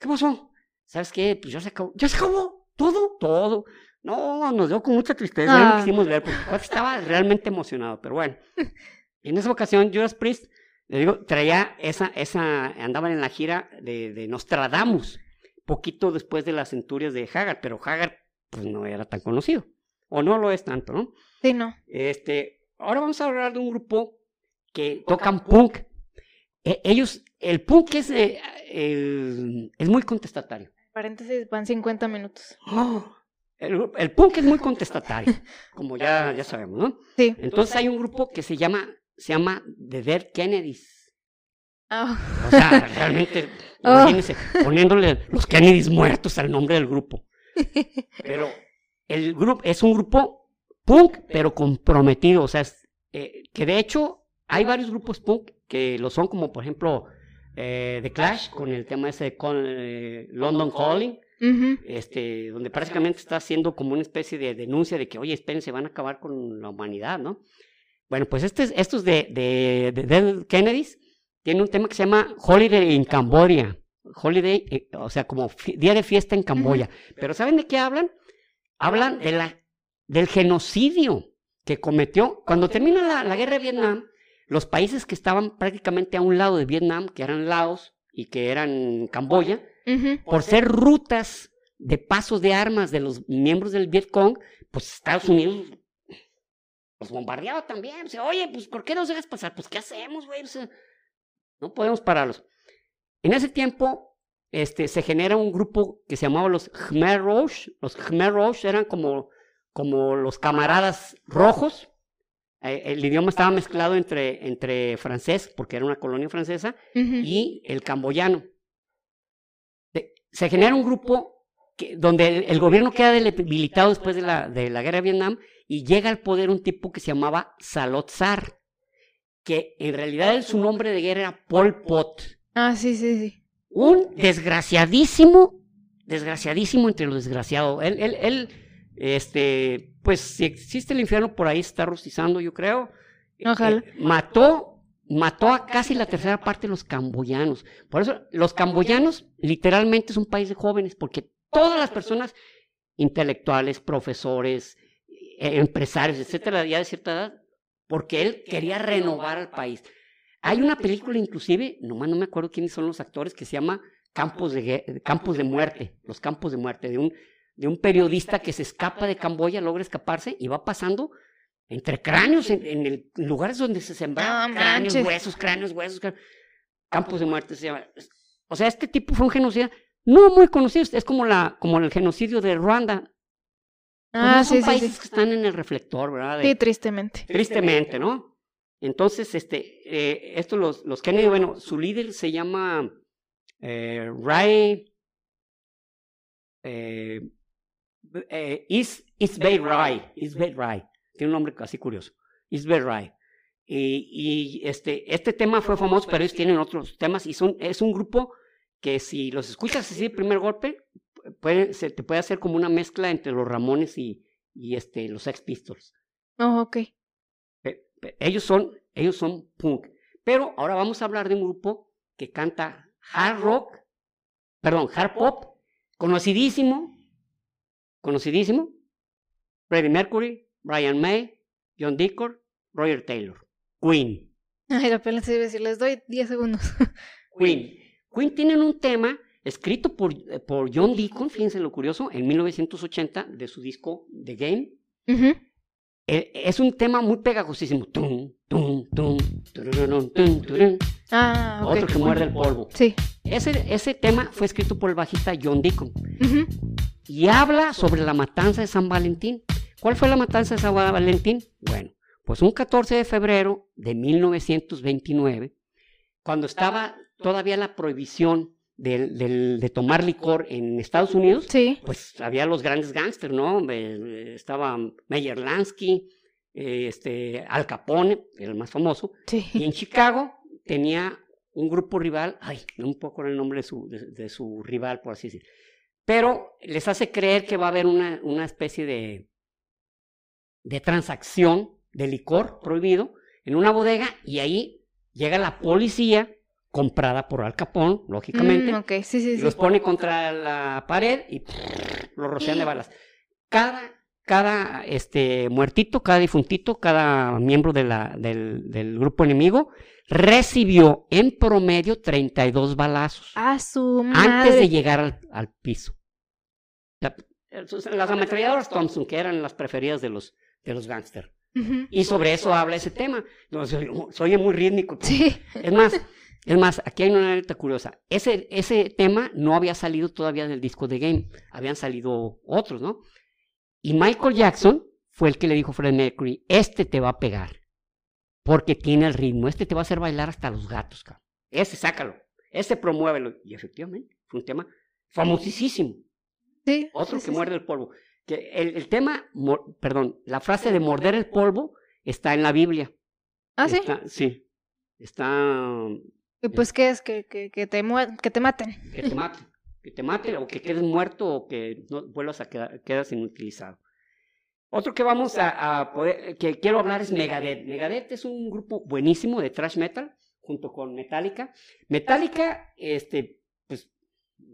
pasó? ¿Sabes qué? Pues ya se acabó. ¿Ya se acabó? ¿Todo? Todo. No, nos dio con mucha tristeza. No ah. quisimos ver porque estaba realmente emocionado. Pero bueno, en esa ocasión, Judas Priest, le digo, traía esa, esa, andaban en la gira de, de Nostradamus poquito después de las centurias de Hagar, pero Hagar pues no era tan conocido, o no lo es tanto, ¿no? Sí, no. Este, ahora vamos a hablar de un grupo que tocan punk. E, ellos, el punk es, eh, es muy contestatario. Paréntesis, van 50 minutos. Oh, el, punk es muy contestatario, como ya, ya sabemos, ¿no? Sí. Entonces hay un grupo que se llama, se llama The Dead Kennedys. Oh. O sea, realmente, oh. imagínense, poniéndole los Kennedys muertos al nombre del grupo. Pero el grupo es un grupo punk, pero comprometido. O sea, eh, que de hecho hay varios grupos punk que lo son, como por ejemplo eh, The Clash, con el tema ese con eh, London Calling. este, donde prácticamente está haciendo como una especie de denuncia de que, oye, esperen, se van a acabar con la humanidad, ¿no? Bueno, pues este, estos de, de, de, de Kennedys tiene un tema que se llama Holiday in Cambodia. Holiday, eh, o sea, como día de fiesta en Camboya. Pero ¿saben de qué hablan? Hablan de la, del genocidio que cometió. Cuando termina la, guerra de Vietnam, los países que estaban prácticamente a un lado de Vietnam, que eran Laos y que eran Camboya, por ser rutas de pasos de armas de los miembros del Vietcong, pues Estados Unidos los bombardeaba también. O sea, oye, pues ¿por qué nos dejas pasar? Pues ¿qué hacemos, güey? O sea, no podemos pararlos. En ese tiempo este, se genera un grupo que se llamaba los Khmer Rouge. Los Khmer Rouge eran como, como los camaradas rojos. Eh, el idioma estaba mezclado entre, entre francés, porque era una colonia francesa, y el camboyano. se genera un grupo que, donde el, gobierno queda debilitado después de la, de la guerra de Vietnam y llega al poder un tipo que se llamaba Salotzar que en realidad su nombre de guerra era Pol Pot. Ah, sí, sí, sí. Un desgraciadísimo, desgraciadísimo entre los desgraciados. Él, él, él, este, pues si existe el infierno por ahí está rostizando, yo creo. Ojalá. Eh, mató, mató a casi la tercera parte de los camboyanos. Por eso, los camboyanos literalmente es un país de jóvenes, porque todas las personas intelectuales, profesores, eh, empresarios, etcétera, ya de cierta edad, porque él quería renovar al país. Hay una película inclusive, nomás no me acuerdo quiénes son los actores, que se llama Campos de, Campos de Muerte, los Campos de Muerte, de un, de un periodista que se escapa de Camboya, logra escaparse y va pasando entre cráneos, en, lugares donde se sembraban cráneos, huesos, cráneos, huesos, Campos de Muerte se llama. O sea, este tipo fue un genocidio no muy conocido, es como, la, como el genocidio de Ruanda, pues ah, son países que están en el reflector, ¿verdad? sí, tristemente. Tristemente, ¿no? Entonces, este, eh, estos los, los Kennedy, bueno, su líder se llama eh, Ray, eh, eh, Is, Isbay Rai, Isbay Rai, tiene un nombre casi curioso, Isbay Rai. Y, y, este, este tema fue famoso, pero ellos tienen otros temas y son, es un grupo que si los escuchas así de primer golpe, puede, se te puede hacer como una mezcla entre los Ramones y, y este, los Sex Pistols. Oh, ok. ellos son, ellos son punk. Pero ahora vamos a hablar de un grupo que canta hard rock, perdón, hard pop, conocidísimo, conocidísimo. Freddie Mercury, Brian May, John Deacon, Roger Taylor, Queen. Ay, apenas iba a decir, les doy 10 segundos. Queen. Queen tienen un tema escrito por, eh, por John Deacon, fíjense lo curioso, en 1980 de su disco The Game. eh, es un tema muy pegajosísimo. Tum, tum, tum, turururun, tum, turun. Ah, ok. Otro que muerde el polvo. Sí. Ese, ese tema fue escrito por el bajista John Deacon y habla sobre la matanza de San Valentín. ¿Cuál fue la matanza de San Valentín? Bueno, pues un 14 de febrero de 1929, cuando estaba todavía la prohibición de tomar licor en Estados Unidos, Sí. pues había los grandes gángsters, ¿no? Eh, Estaba Meyer Lansky, eh, este, Al Capone, el más famoso, y en Chicago tenía un grupo rival, ay, no me puedo acordar el nombre de su, de, de su rival, por así decir, pero les hace creer que va a haber una, una especie de, de transacción de licor prohibido en una bodega y ahí llega la policía comprada por Al Capone, lógicamente, Mm, ok, sí, sí, y sí. los pone contra la pared y los rocian de balas. Cada, cada este, muertito, cada difuntito, cada miembro de la- del, del grupo enemigo recibió en promedio 32 balazos Ah, su antes madre. de llegar al, al piso. La- las ametralladoras Thompson, que eran las preferidas de los, de los gángsters. Ujú. Y sobre eso habla ese tema. No, se, se oye muy rítmico. Sí. Es más, es más, aquí hay una anécdota curiosa. Ese, ese tema no había salido todavía del disco de Game, habían salido otros, ¿no? Y Michael Jackson fue el que le dijo a Fred Mercury, este te va a pegar, porque tiene el ritmo, este te va a hacer bailar hasta los gatos, cabrón. Ese sácalo, ese promuévelo. Y efectivamente, fue un tema famosísimo. Sí. Otro sí, que sí, muerde el polvo. Que el, el tema, mor- perdón, la frase de morder el polvo está en la Biblia. Ah, sí. Sí. Está ¿Y pues qué es? Que, que, que, te, que te maten. que te mate, que te mate o que quedes muerto o que no vuelvas a quedar quedas inutilizado. Otro que vamos a, a poder, que quiero hablar es Megadeth. Megadeth es un grupo buenísimo de thrash metal junto con Metallica. Metallica, este, pues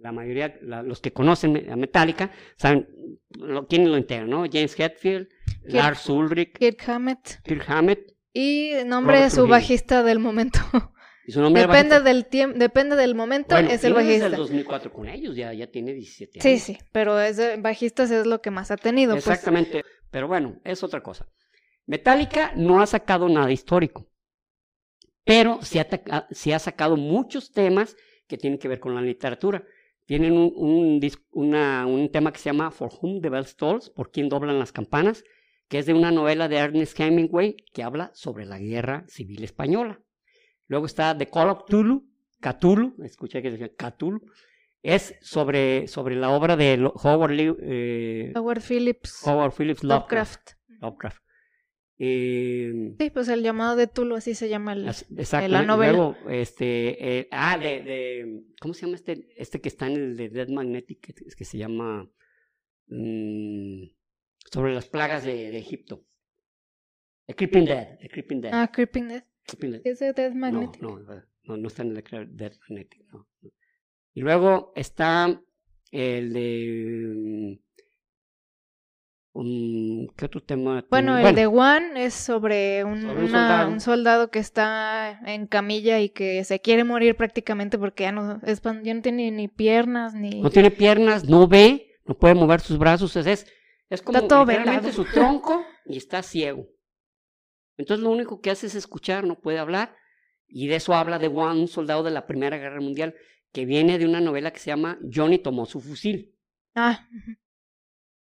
la mayoría, la- los que conocen a Metallica, saben lo, quién lo integra, ¿no? James Hetfield, Lars Ulrich, Kirk Hammett. Kirk Hammett. Y nombre de su Trujillo. bajista del momento. Y su nombre depende bajista- del tiempo, depende del momento, Bueno, es el tiene desde bajista. el 2004 con ellos, ya, ya tiene 17 años. Sí, sí, pero es de- bajistas es lo que más ha tenido. pues. Exactamente, pero bueno, es otra cosa. Metallica no ha sacado nada histórico, pero sí ha, taca- sí ha sacado muchos temas que tienen que ver con la literatura. Tienen un, un dis- una- un tema que se llama For Whom the Bell Tolls, por quien doblan las campanas, que es de una novela de Ernest Hemingway que habla sobre la guerra civil española. Luego está The Call of Cthulhu, Cthulhu, escuché que decía Cthulhu, es sobre, sobre la obra de Howard, Lee- eh, Howard Phillips, Howard Phillips Lovecraft. Lovecraft. Lovecraft. Eh, Sí, pues el llamado de Tulu, así se llama el... exacto. la novela. Luego, este, eh, ah, de, de, ¿cómo se llama este? Este que está en el de Dead Magnetic, que, que se llama mm, sobre las plagas de, de Egipto. The Creeping Dead, The Creeping Dead. Ah, Creeping Dead. Creeping Dead. ¿Es de Death No, Magnetic? no, no, no está en el de Dead Magnetic, no. Y luego está el de mm, ¿qué otro tema? Bueno, tiene? el de One es sobre un, Sobre un una- soldado. un soldado que está en camilla y que se quiere morir prácticamente porque ya no, es, ya no tiene ni piernas ni... No tiene piernas, no ve, no puede mover sus brazos, es, es, es como Está todo literalmente velado. su tronco y está ciego. Entonces lo único que hace es escuchar, no puede hablar. Y de eso habla de Juan, un soldado de la Primera Guerra Mundial, que viene de una novela que se llama Johnny tomó su fusil. Ah.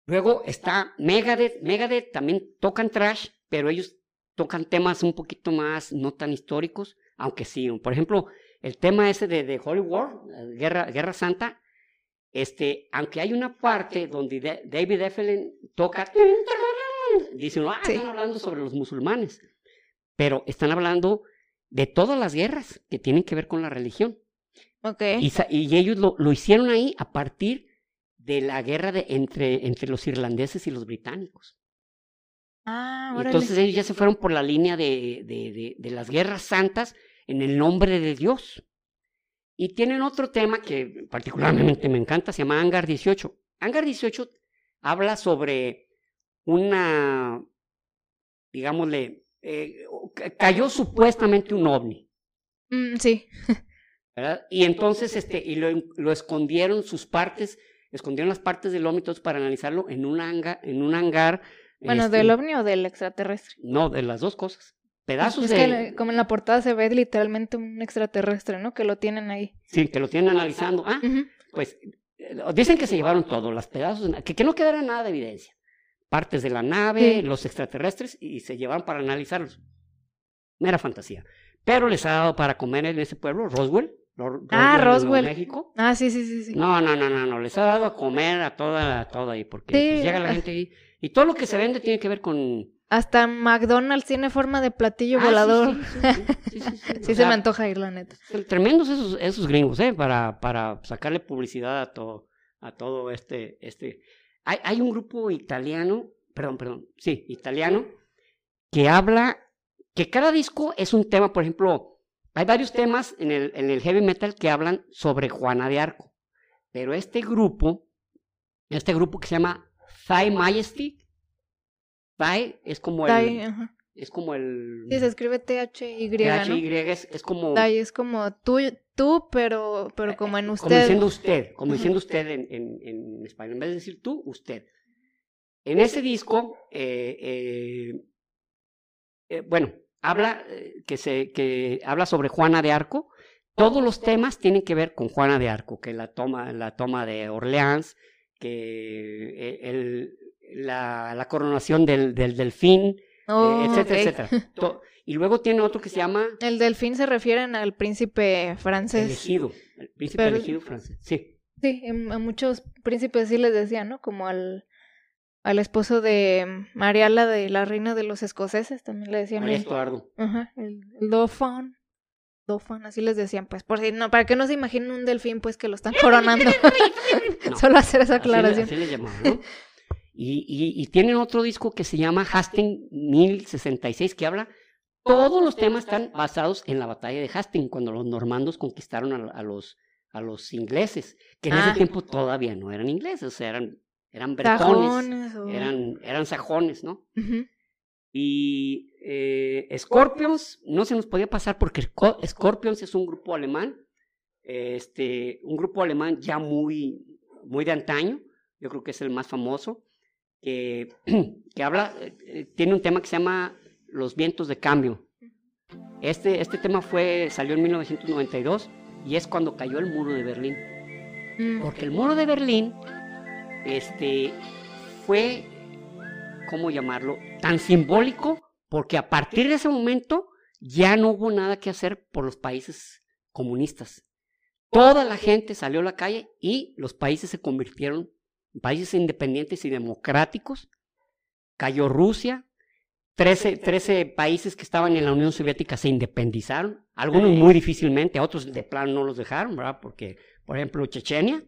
Luego está Megadeth. Megadeth también tocan trash, pero ellos tocan temas un poquito más no tan históricos, aunque sí. Por ejemplo, el tema ese de, de Holy War, eh, Guerra, Guerra Santa, este, aunque hay una parte donde de- David Effelin toca, dice uno, ah, Sí. están hablando sobre los musulmanes, pero están hablando de todas las guerras que tienen que ver con la religión. ok. Y, ellos lo, lo hicieron ahí a partir de la guerra de, entre, entre los irlandeses y los británicos. Ah, entonces ellos ya se fueron por la línea de, de, de, de las guerras santas en el nombre de Dios. Y tienen otro tema que particularmente me encanta, se llama Hangar 18. Hangar 18 habla sobre una, digámosle, eh, ca- cayó supuestamente un ovni. Mm, sí. ¿verdad? Y entonces, este, y lo, lo escondieron sus partes, escondieron las partes del ovni todos para analizarlo en un hangar, en un hangar Bueno, Este, ¿del ovni o del extraterrestre? No, de las dos cosas. Pedazos es de... que como en la portada se ve literalmente un extraterrestre, ¿no? Que lo tienen ahí. Sí, que lo tienen analizando. Ah, pues eh, dicen que se llevaron todo, los pedazos, que, que no quedara nada de evidencia. Partes de la nave, Sí. los extraterrestres, y se llevaron para analizarlos. Mera fantasía. Pero les ha dado para comer en ese pueblo, Roswell. Ro- Ah, Roswell. México. Ah, sí, sí, sí, sí. No, no, no, no, no, les ha dado a comer a toda, a toda ahí, porque Sí. pues, llega la gente ahí. Y todo lo que se vende tiene que ver con... Hasta McDonald's tiene forma de platillo Ah, volador. sí, sí, se me antoja ir, la neta. Tremendos esos, esos gringos, ¿eh? Para, para sacarle publicidad a todo, a todo este, este. Hay, hay un grupo italiano, perdón, perdón, sí, italiano, que habla, que cada disco es un tema, por ejemplo, hay varios temas en el, en el heavy metal que hablan sobre Juana de Arco, pero este grupo, este grupo que se llama Thigh Majesty, Thigh es como el, ajá. es como el, Sí, se escribe T-H-Y, ¿no? THY, es, es como... Dai es como tú, tú pero, pero como en Como usted. diciendo usted, como diciendo usted en, en, en español. En vez de decir tú, usted. En ese disco, eh, eh, eh, bueno, habla, eh, que se, que habla sobre Juana de Arco. Todos los temas tienen que ver con Juana de Arco, que la toma, la toma de Orleans, que eh, el, la, la coronación del, del delfín, Oh, eh, etcétera, ok. etcétera. To- y luego tiene otro que se llama El delfín se refieren al príncipe francés. Elegido, el príncipe Pero- elegido francés. Sí. Sí, em- a muchos príncipes sí les decían, ¿no? Como al, al esposo de Mariala, de la reina de los escoceses, también le decían María el, Estuardo. ajá, el, el dauphin. Dauphin, así les decían, pues, por si no, para que no se imaginen un delfín, pues, que lo están coronando. No. Solo hacer esa Así le- aclaración. Así le, llamaban, ¿no? Y, y, y tienen otro disco que se llama Hastings 1066 que habla, todos los temas están basados en la batalla de Hastings, cuando los normandos conquistaron a, a los, a los ingleses, que en Ah. ese tiempo todavía no eran ingleses, o sea, eran, eran bretones, o... eran, eran sajones, ¿no? Y eh, Scorpions no se nos podía pasar porque Sco- Scorpions es un grupo alemán, este, un grupo alemán ya muy, muy de antaño, yo creo que es el más famoso, que, que habla, eh, tiene un tema que se llama Los vientos de cambio. Este, este tema fue, salió en 1992 y es cuando cayó el muro de Berlín. Mm. Porque el muro de Berlín este, fue, ¿cómo llamarlo? Tan simbólico porque a partir de ese momento ya no hubo nada que hacer por los países comunistas. Toda la gente salió a la calle y los países se convirtieron países independientes y democráticos. Cayó Rusia. 13, 13 países que estaban en la Unión Soviética se independizaron. Algunos muy difícilmente, otros de plano no los dejaron, ¿verdad? Porque, por ejemplo, Chechenia,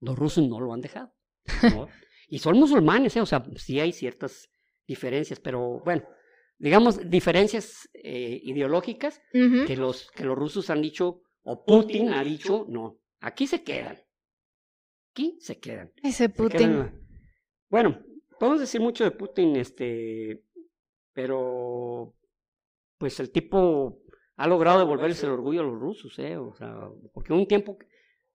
los rusos no lo han dejado. ¿no? y son musulmanes, ¿eh? o sea, sí hay ciertas diferencias, pero bueno, digamos, diferencias eh, ideológicas Ujú. que los, que los rusos han dicho, o Putin ha dicho, no, aquí se quedan. Aquí se quedan. Ese se Putin. quedan. Bueno, podemos decir mucho de Putin, este, pero pues el tipo ha logrado devolverles el orgullo a los rusos, ¿eh? O sea, porque un tiempo,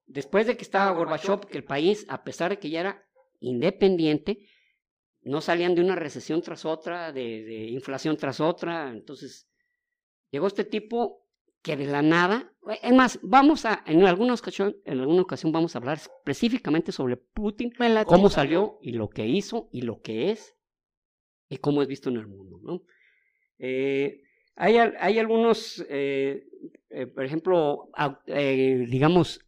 después de que estaba Gorbachev, que el país, a pesar de que ya era independiente, no salían de una recesión tras otra, de, de inflación tras otra, entonces llegó este tipo que de la nada, es más, vamos a, en alguna ocasión, en alguna ocasión vamos a hablar específicamente sobre Putin, cómo salió y lo que hizo y lo que es y cómo es visto en el mundo, ¿no? Eh, hay, hay algunos, eh, eh, por ejemplo, au- digamos,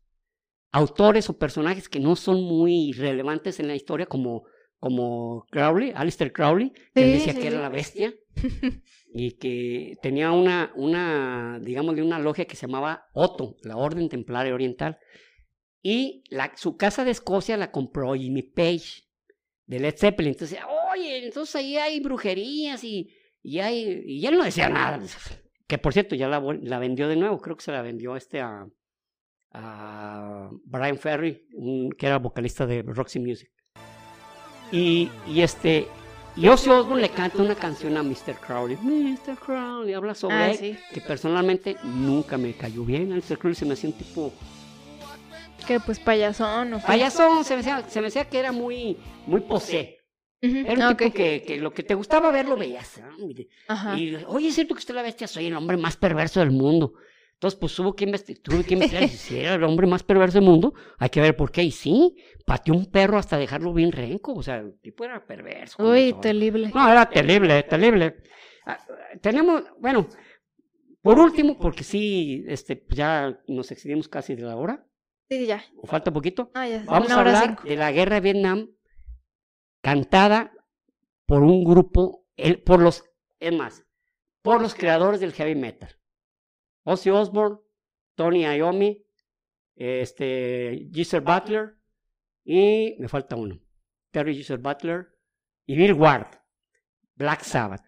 autores o personajes que no son muy relevantes en la historia, como, como Crowley, Alistair Crowley, que Sí, decía sí, que era la bestia y que tenía una, una, digamos, de una logia que se llamaba Otto, la Orden Templaria Oriental. Y la, su casa de Escocia la compró Jimmy Page de Led Zeppelin. Entonces, oye, entonces ahí hay brujerías y, y hay. Y él no decía nada. Que por cierto, ya la, vendió de nuevo. Creo que se la vendió este a, a Brian Ferry, un- que era vocalista de Roxy Music. Y, y este. Y Ozzy Osbourne le canta una canción a Mr. Crowley. Mr. Crowley habla sobre Ah, él, sí. que personalmente nunca me cayó bien. Mr. Crowley se me hacía un tipo Que pues payasón o qué? Payasón, se me decía, se me decía que era muy, muy posé. Era un tipo que, que, lo que te gustaba ver lo veías. Y, oye, es cierto que usted la bestia, soy el hombre más perverso del mundo. Entonces, pues hubo que investigar, tuve que investigar si era el hombre más perverso del mundo, hay que ver por qué. Y sí, pateó un perro hasta dejarlo bien renco. O sea, el tipo era perverso. Uy, terrible. No, era terrible, terrible. Ah, tenemos, bueno, por último, porque sí, este, pues ya nos excedimos casi de la hora. Sí, ya. ¿O falta poquito? Ah, ya. Vamos a hablar de la guerra de Vietnam cantada por un grupo, el, por los, es más, por los creadores del heavy metal. Ozzy Osbourne, Tony Iommi, este, Butler y me falta uno, Terry Geezer Butler y Bill Ward, Black Sabbath.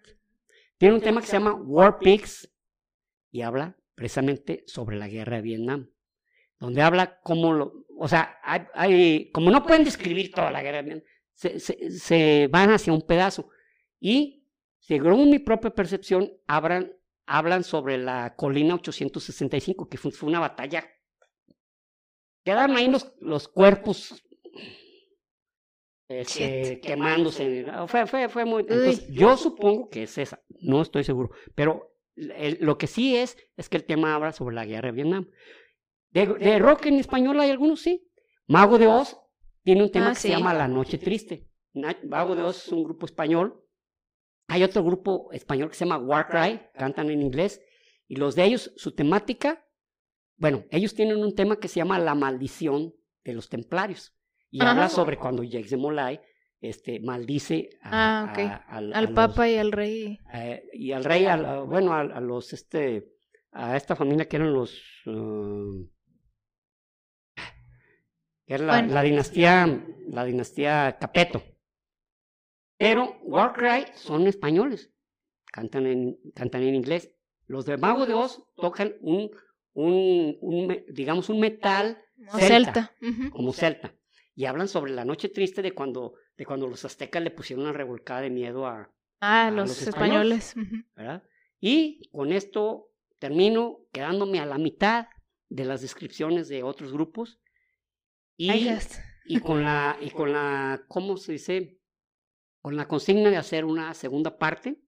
Tiene un tema que se llama War Pigs y habla precisamente sobre la guerra de Vietnam, donde habla cómo lo, o sea, hay, como no pueden describir toda la guerra de Vietnam, se, van hacia un pedazo. Y, según mi propia percepción, hablan, hablan sobre la colina 865, que fue, una batalla. Quedaron ahí los, los cuerpos este, quemándose. Fue, fue, fue muy. yo supongo que es esa, no estoy seguro. Pero lo que sí es, es que el tema habla sobre la guerra de Vietnam. De, de rock en español hay algunos, sí. Mago de Oz tiene un tema ah, que se llama La Noche Triste. Vago de Oz es un grupo español. Hay otro grupo español que se llama Warcry, cantan en inglés. Y los de ellos, su temática, bueno, ellos tienen un tema que se llama La Maldición de los Templarios. Y habla sobre cuando Jacques de Molay este, maldice a, ah, al, Papa y al Rey. Eh, y al Rey, bueno, a, los, este, a esta familia que eran los... Uh, era la, dinastía, la dinastía Capeto. Pero Warcry son españoles, cantan en, cantan en inglés. Los de Mago de Oz tocan un, un, digamos, un metal celta, como celta. Y hablan sobre la noche triste de cuando, de cuando los aztecas le pusieron una revolcada de miedo a, ah, los, españoles. Y con esto termino quedándome a la mitad de las descripciones de otros grupos y, y, con la, y con la, ¿cómo se dice? Con la consigna de hacer una segunda parte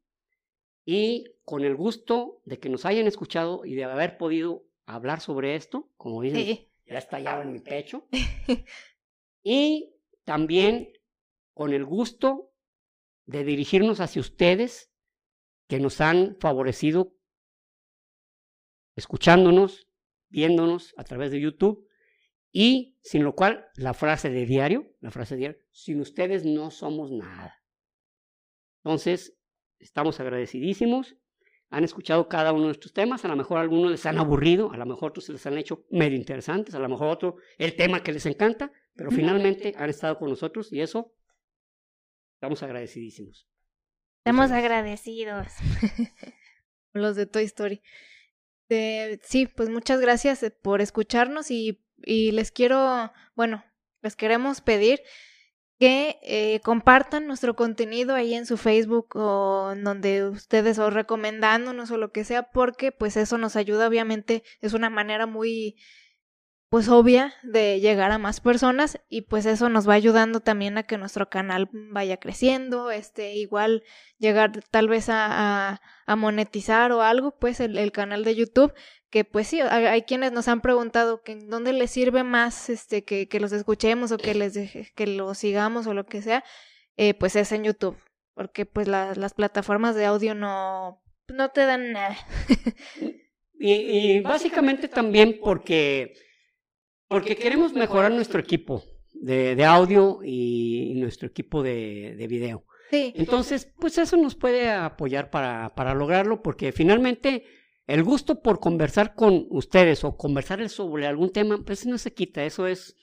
y con el gusto de que nos hayan escuchado y de haber podido hablar sobre esto, como dicen, ya estallado en mi pecho. y también con el gusto de dirigirnos hacia ustedes que nos han favorecido escuchándonos, viéndonos a través de YouTube y sin lo cual, la frase de diario, la frase de diario, sin ustedes no somos nada. Entonces, estamos agradecidísimos. Han escuchado cada uno de nuestros temas, a lo mejor algunos les han aburrido, a lo mejor otros se les han hecho medio interesantes, a lo mejor otro el tema que les encanta, pero finalmente han estado con nosotros y eso estamos agradecidísimos. Estamos agradecidos. Los de Toy Story. sí, pues muchas gracias eh, por escucharnos y y les quiero, bueno, les queremos pedir que eh, compartan nuestro contenido ahí en su Facebook o en donde ustedes o recomendándonos o lo que sea, porque pues eso nos ayuda, obviamente es una manera muy pues obvia de llegar a más personas y pues eso nos va ayudando también a que nuestro canal vaya creciendo, este igual llegar tal vez a, a, monetizar o algo, pues el, el, canal de YouTube, que pues sí, hay, quienes nos han preguntado que dónde les sirve más este que, que los escuchemos o que les que los sigamos o lo que sea, eh, pues es en YouTube, porque pues las plataformas de audio no, no te dan nada. y básicamente también porque porque queremos mejorar nuestro equipo de, de audio y, nuestro equipo de, de video. Sí. Entonces, pues eso nos puede apoyar para, para lograrlo, porque finalmente el gusto por conversar con ustedes o conversarles sobre algún tema, pues no se quita, eso es,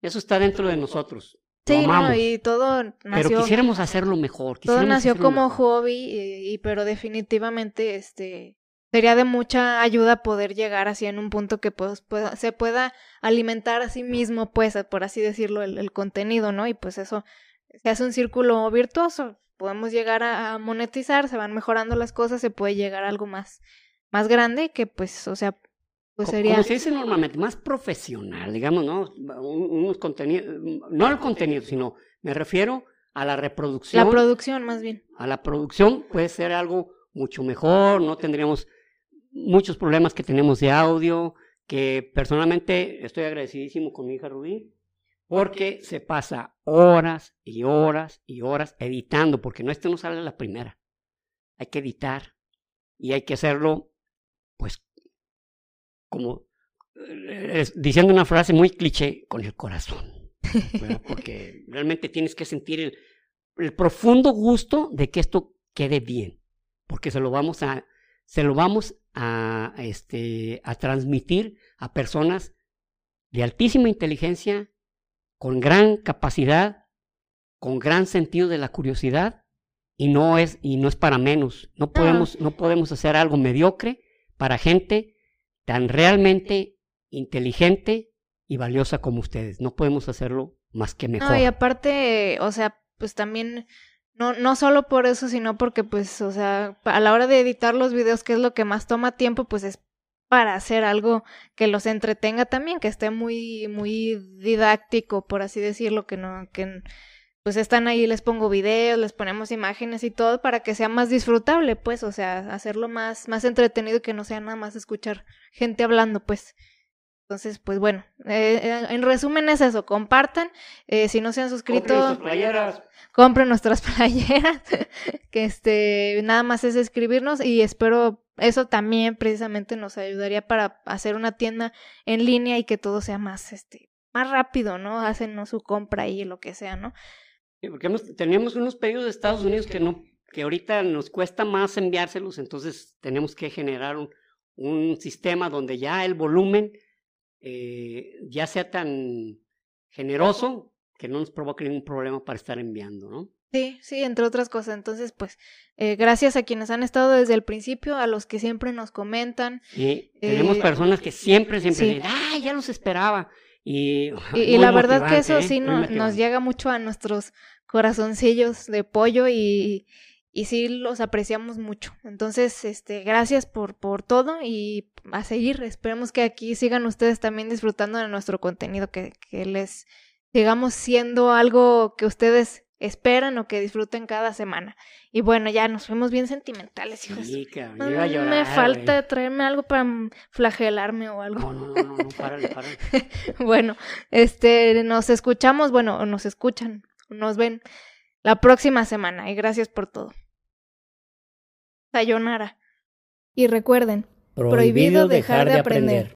eso está dentro de nosotros. Sí, no, y todo nació. Pero quisiéramos hacerlo mejor. Todo nació como hobby, y, y, pero definitivamente, este, sería de mucha ayuda poder llegar así en un punto que pues, se pueda alimentar a sí mismo, pues, por así decirlo, el, contenido, ¿no? Y pues eso se hace un círculo virtuoso. Podemos llegar a, monetizar, se van mejorando las cosas, se puede llegar a algo más, más grande que pues, o sea, pues sería... Como se dice normalmente, más profesional, digamos, ¿no? Unos contenidos, no el contenido, sino me refiero a la reproducción. La producción, más bien. A la producción puede ser algo mucho mejor, no tendríamos muchos problemas que tenemos de audio, que personalmente estoy agradecidísimo con mi hija Rubí, porque se pasa horas y horas y horas editando, porque no, esto no sale la primera. Hay que editar y hay que hacerlo, pues, como eh, diciendo una frase muy cliché, con el corazón. Porque realmente tienes que sentir el, el profundo gusto de que esto quede bien, porque se lo vamos a, se lo vamos a, este, a transmitir a personas de altísima inteligencia, con gran capacidad, con gran sentido de la curiosidad, y no es, y no es para menos. No podemos, no podemos hacer algo mediocre para gente tan realmente inteligente y valiosa como ustedes. No podemos hacerlo más que mejor. No, y aparte, o sea, pues también, no, no solo por eso, sino porque, pues, o sea, a la hora de editar los videos, que es lo que más toma tiempo, pues es para hacer algo que los entretenga también, que esté muy, muy didáctico, por así decirlo, que no, que pues están ahí, les pongo videos, les ponemos imágenes y todo para que sea más disfrutable, pues, o sea, hacerlo más, más entretenido y que no sea nada más escuchar gente hablando, pues. Entonces, pues bueno, eh, en resumen es eso, compartan, eh, si no se han suscrito, compren, playeras. compren nuestras playeras, que este, nada más es escribirnos y espero eso también precisamente nos ayudaría para hacer una tienda en línea y que todo sea más, este, más rápido, ¿no? Hacen su compra y lo que sea, ¿no? porque teníamos unos pedidos de Estados Unidos que no, que ahorita nos cuesta más enviárselos, entonces tenemos que generar un, un sistema donde ya el volumen eh, ya sea tan generoso que no nos provoque ningún problema para estar enviando, ¿no? Sí, sí, entre otras cosas. Entonces, pues, eh, gracias a quienes han estado desde el principio, a los que siempre nos comentan. Sí, tenemos eh, personas que siempre, siempre dicen, ¡ah, ya los esperaba! Y, y, la verdad que eso sí nos llega mucho a nuestros corazoncillos de pollo y, y sí los apreciamos mucho. Entonces, este, gracias por, por todo y a seguir. Esperemos que aquí sigan ustedes también disfrutando de nuestro contenido, que, que les sigamos siendo algo que ustedes esperan o que disfruten cada semana. Y bueno, ya nos fuimos bien sentimentales, hijos. Sí, cabrón, iba a llorar, me falta traerme algo para flagelarme o algo. No, no, no, no, párale, párale. bueno, este, nos escuchamos, bueno, nos escuchan, nos ven la próxima semana y gracias por todo. Sayonara. Y recuerden, prohibido, dejar, de aprender.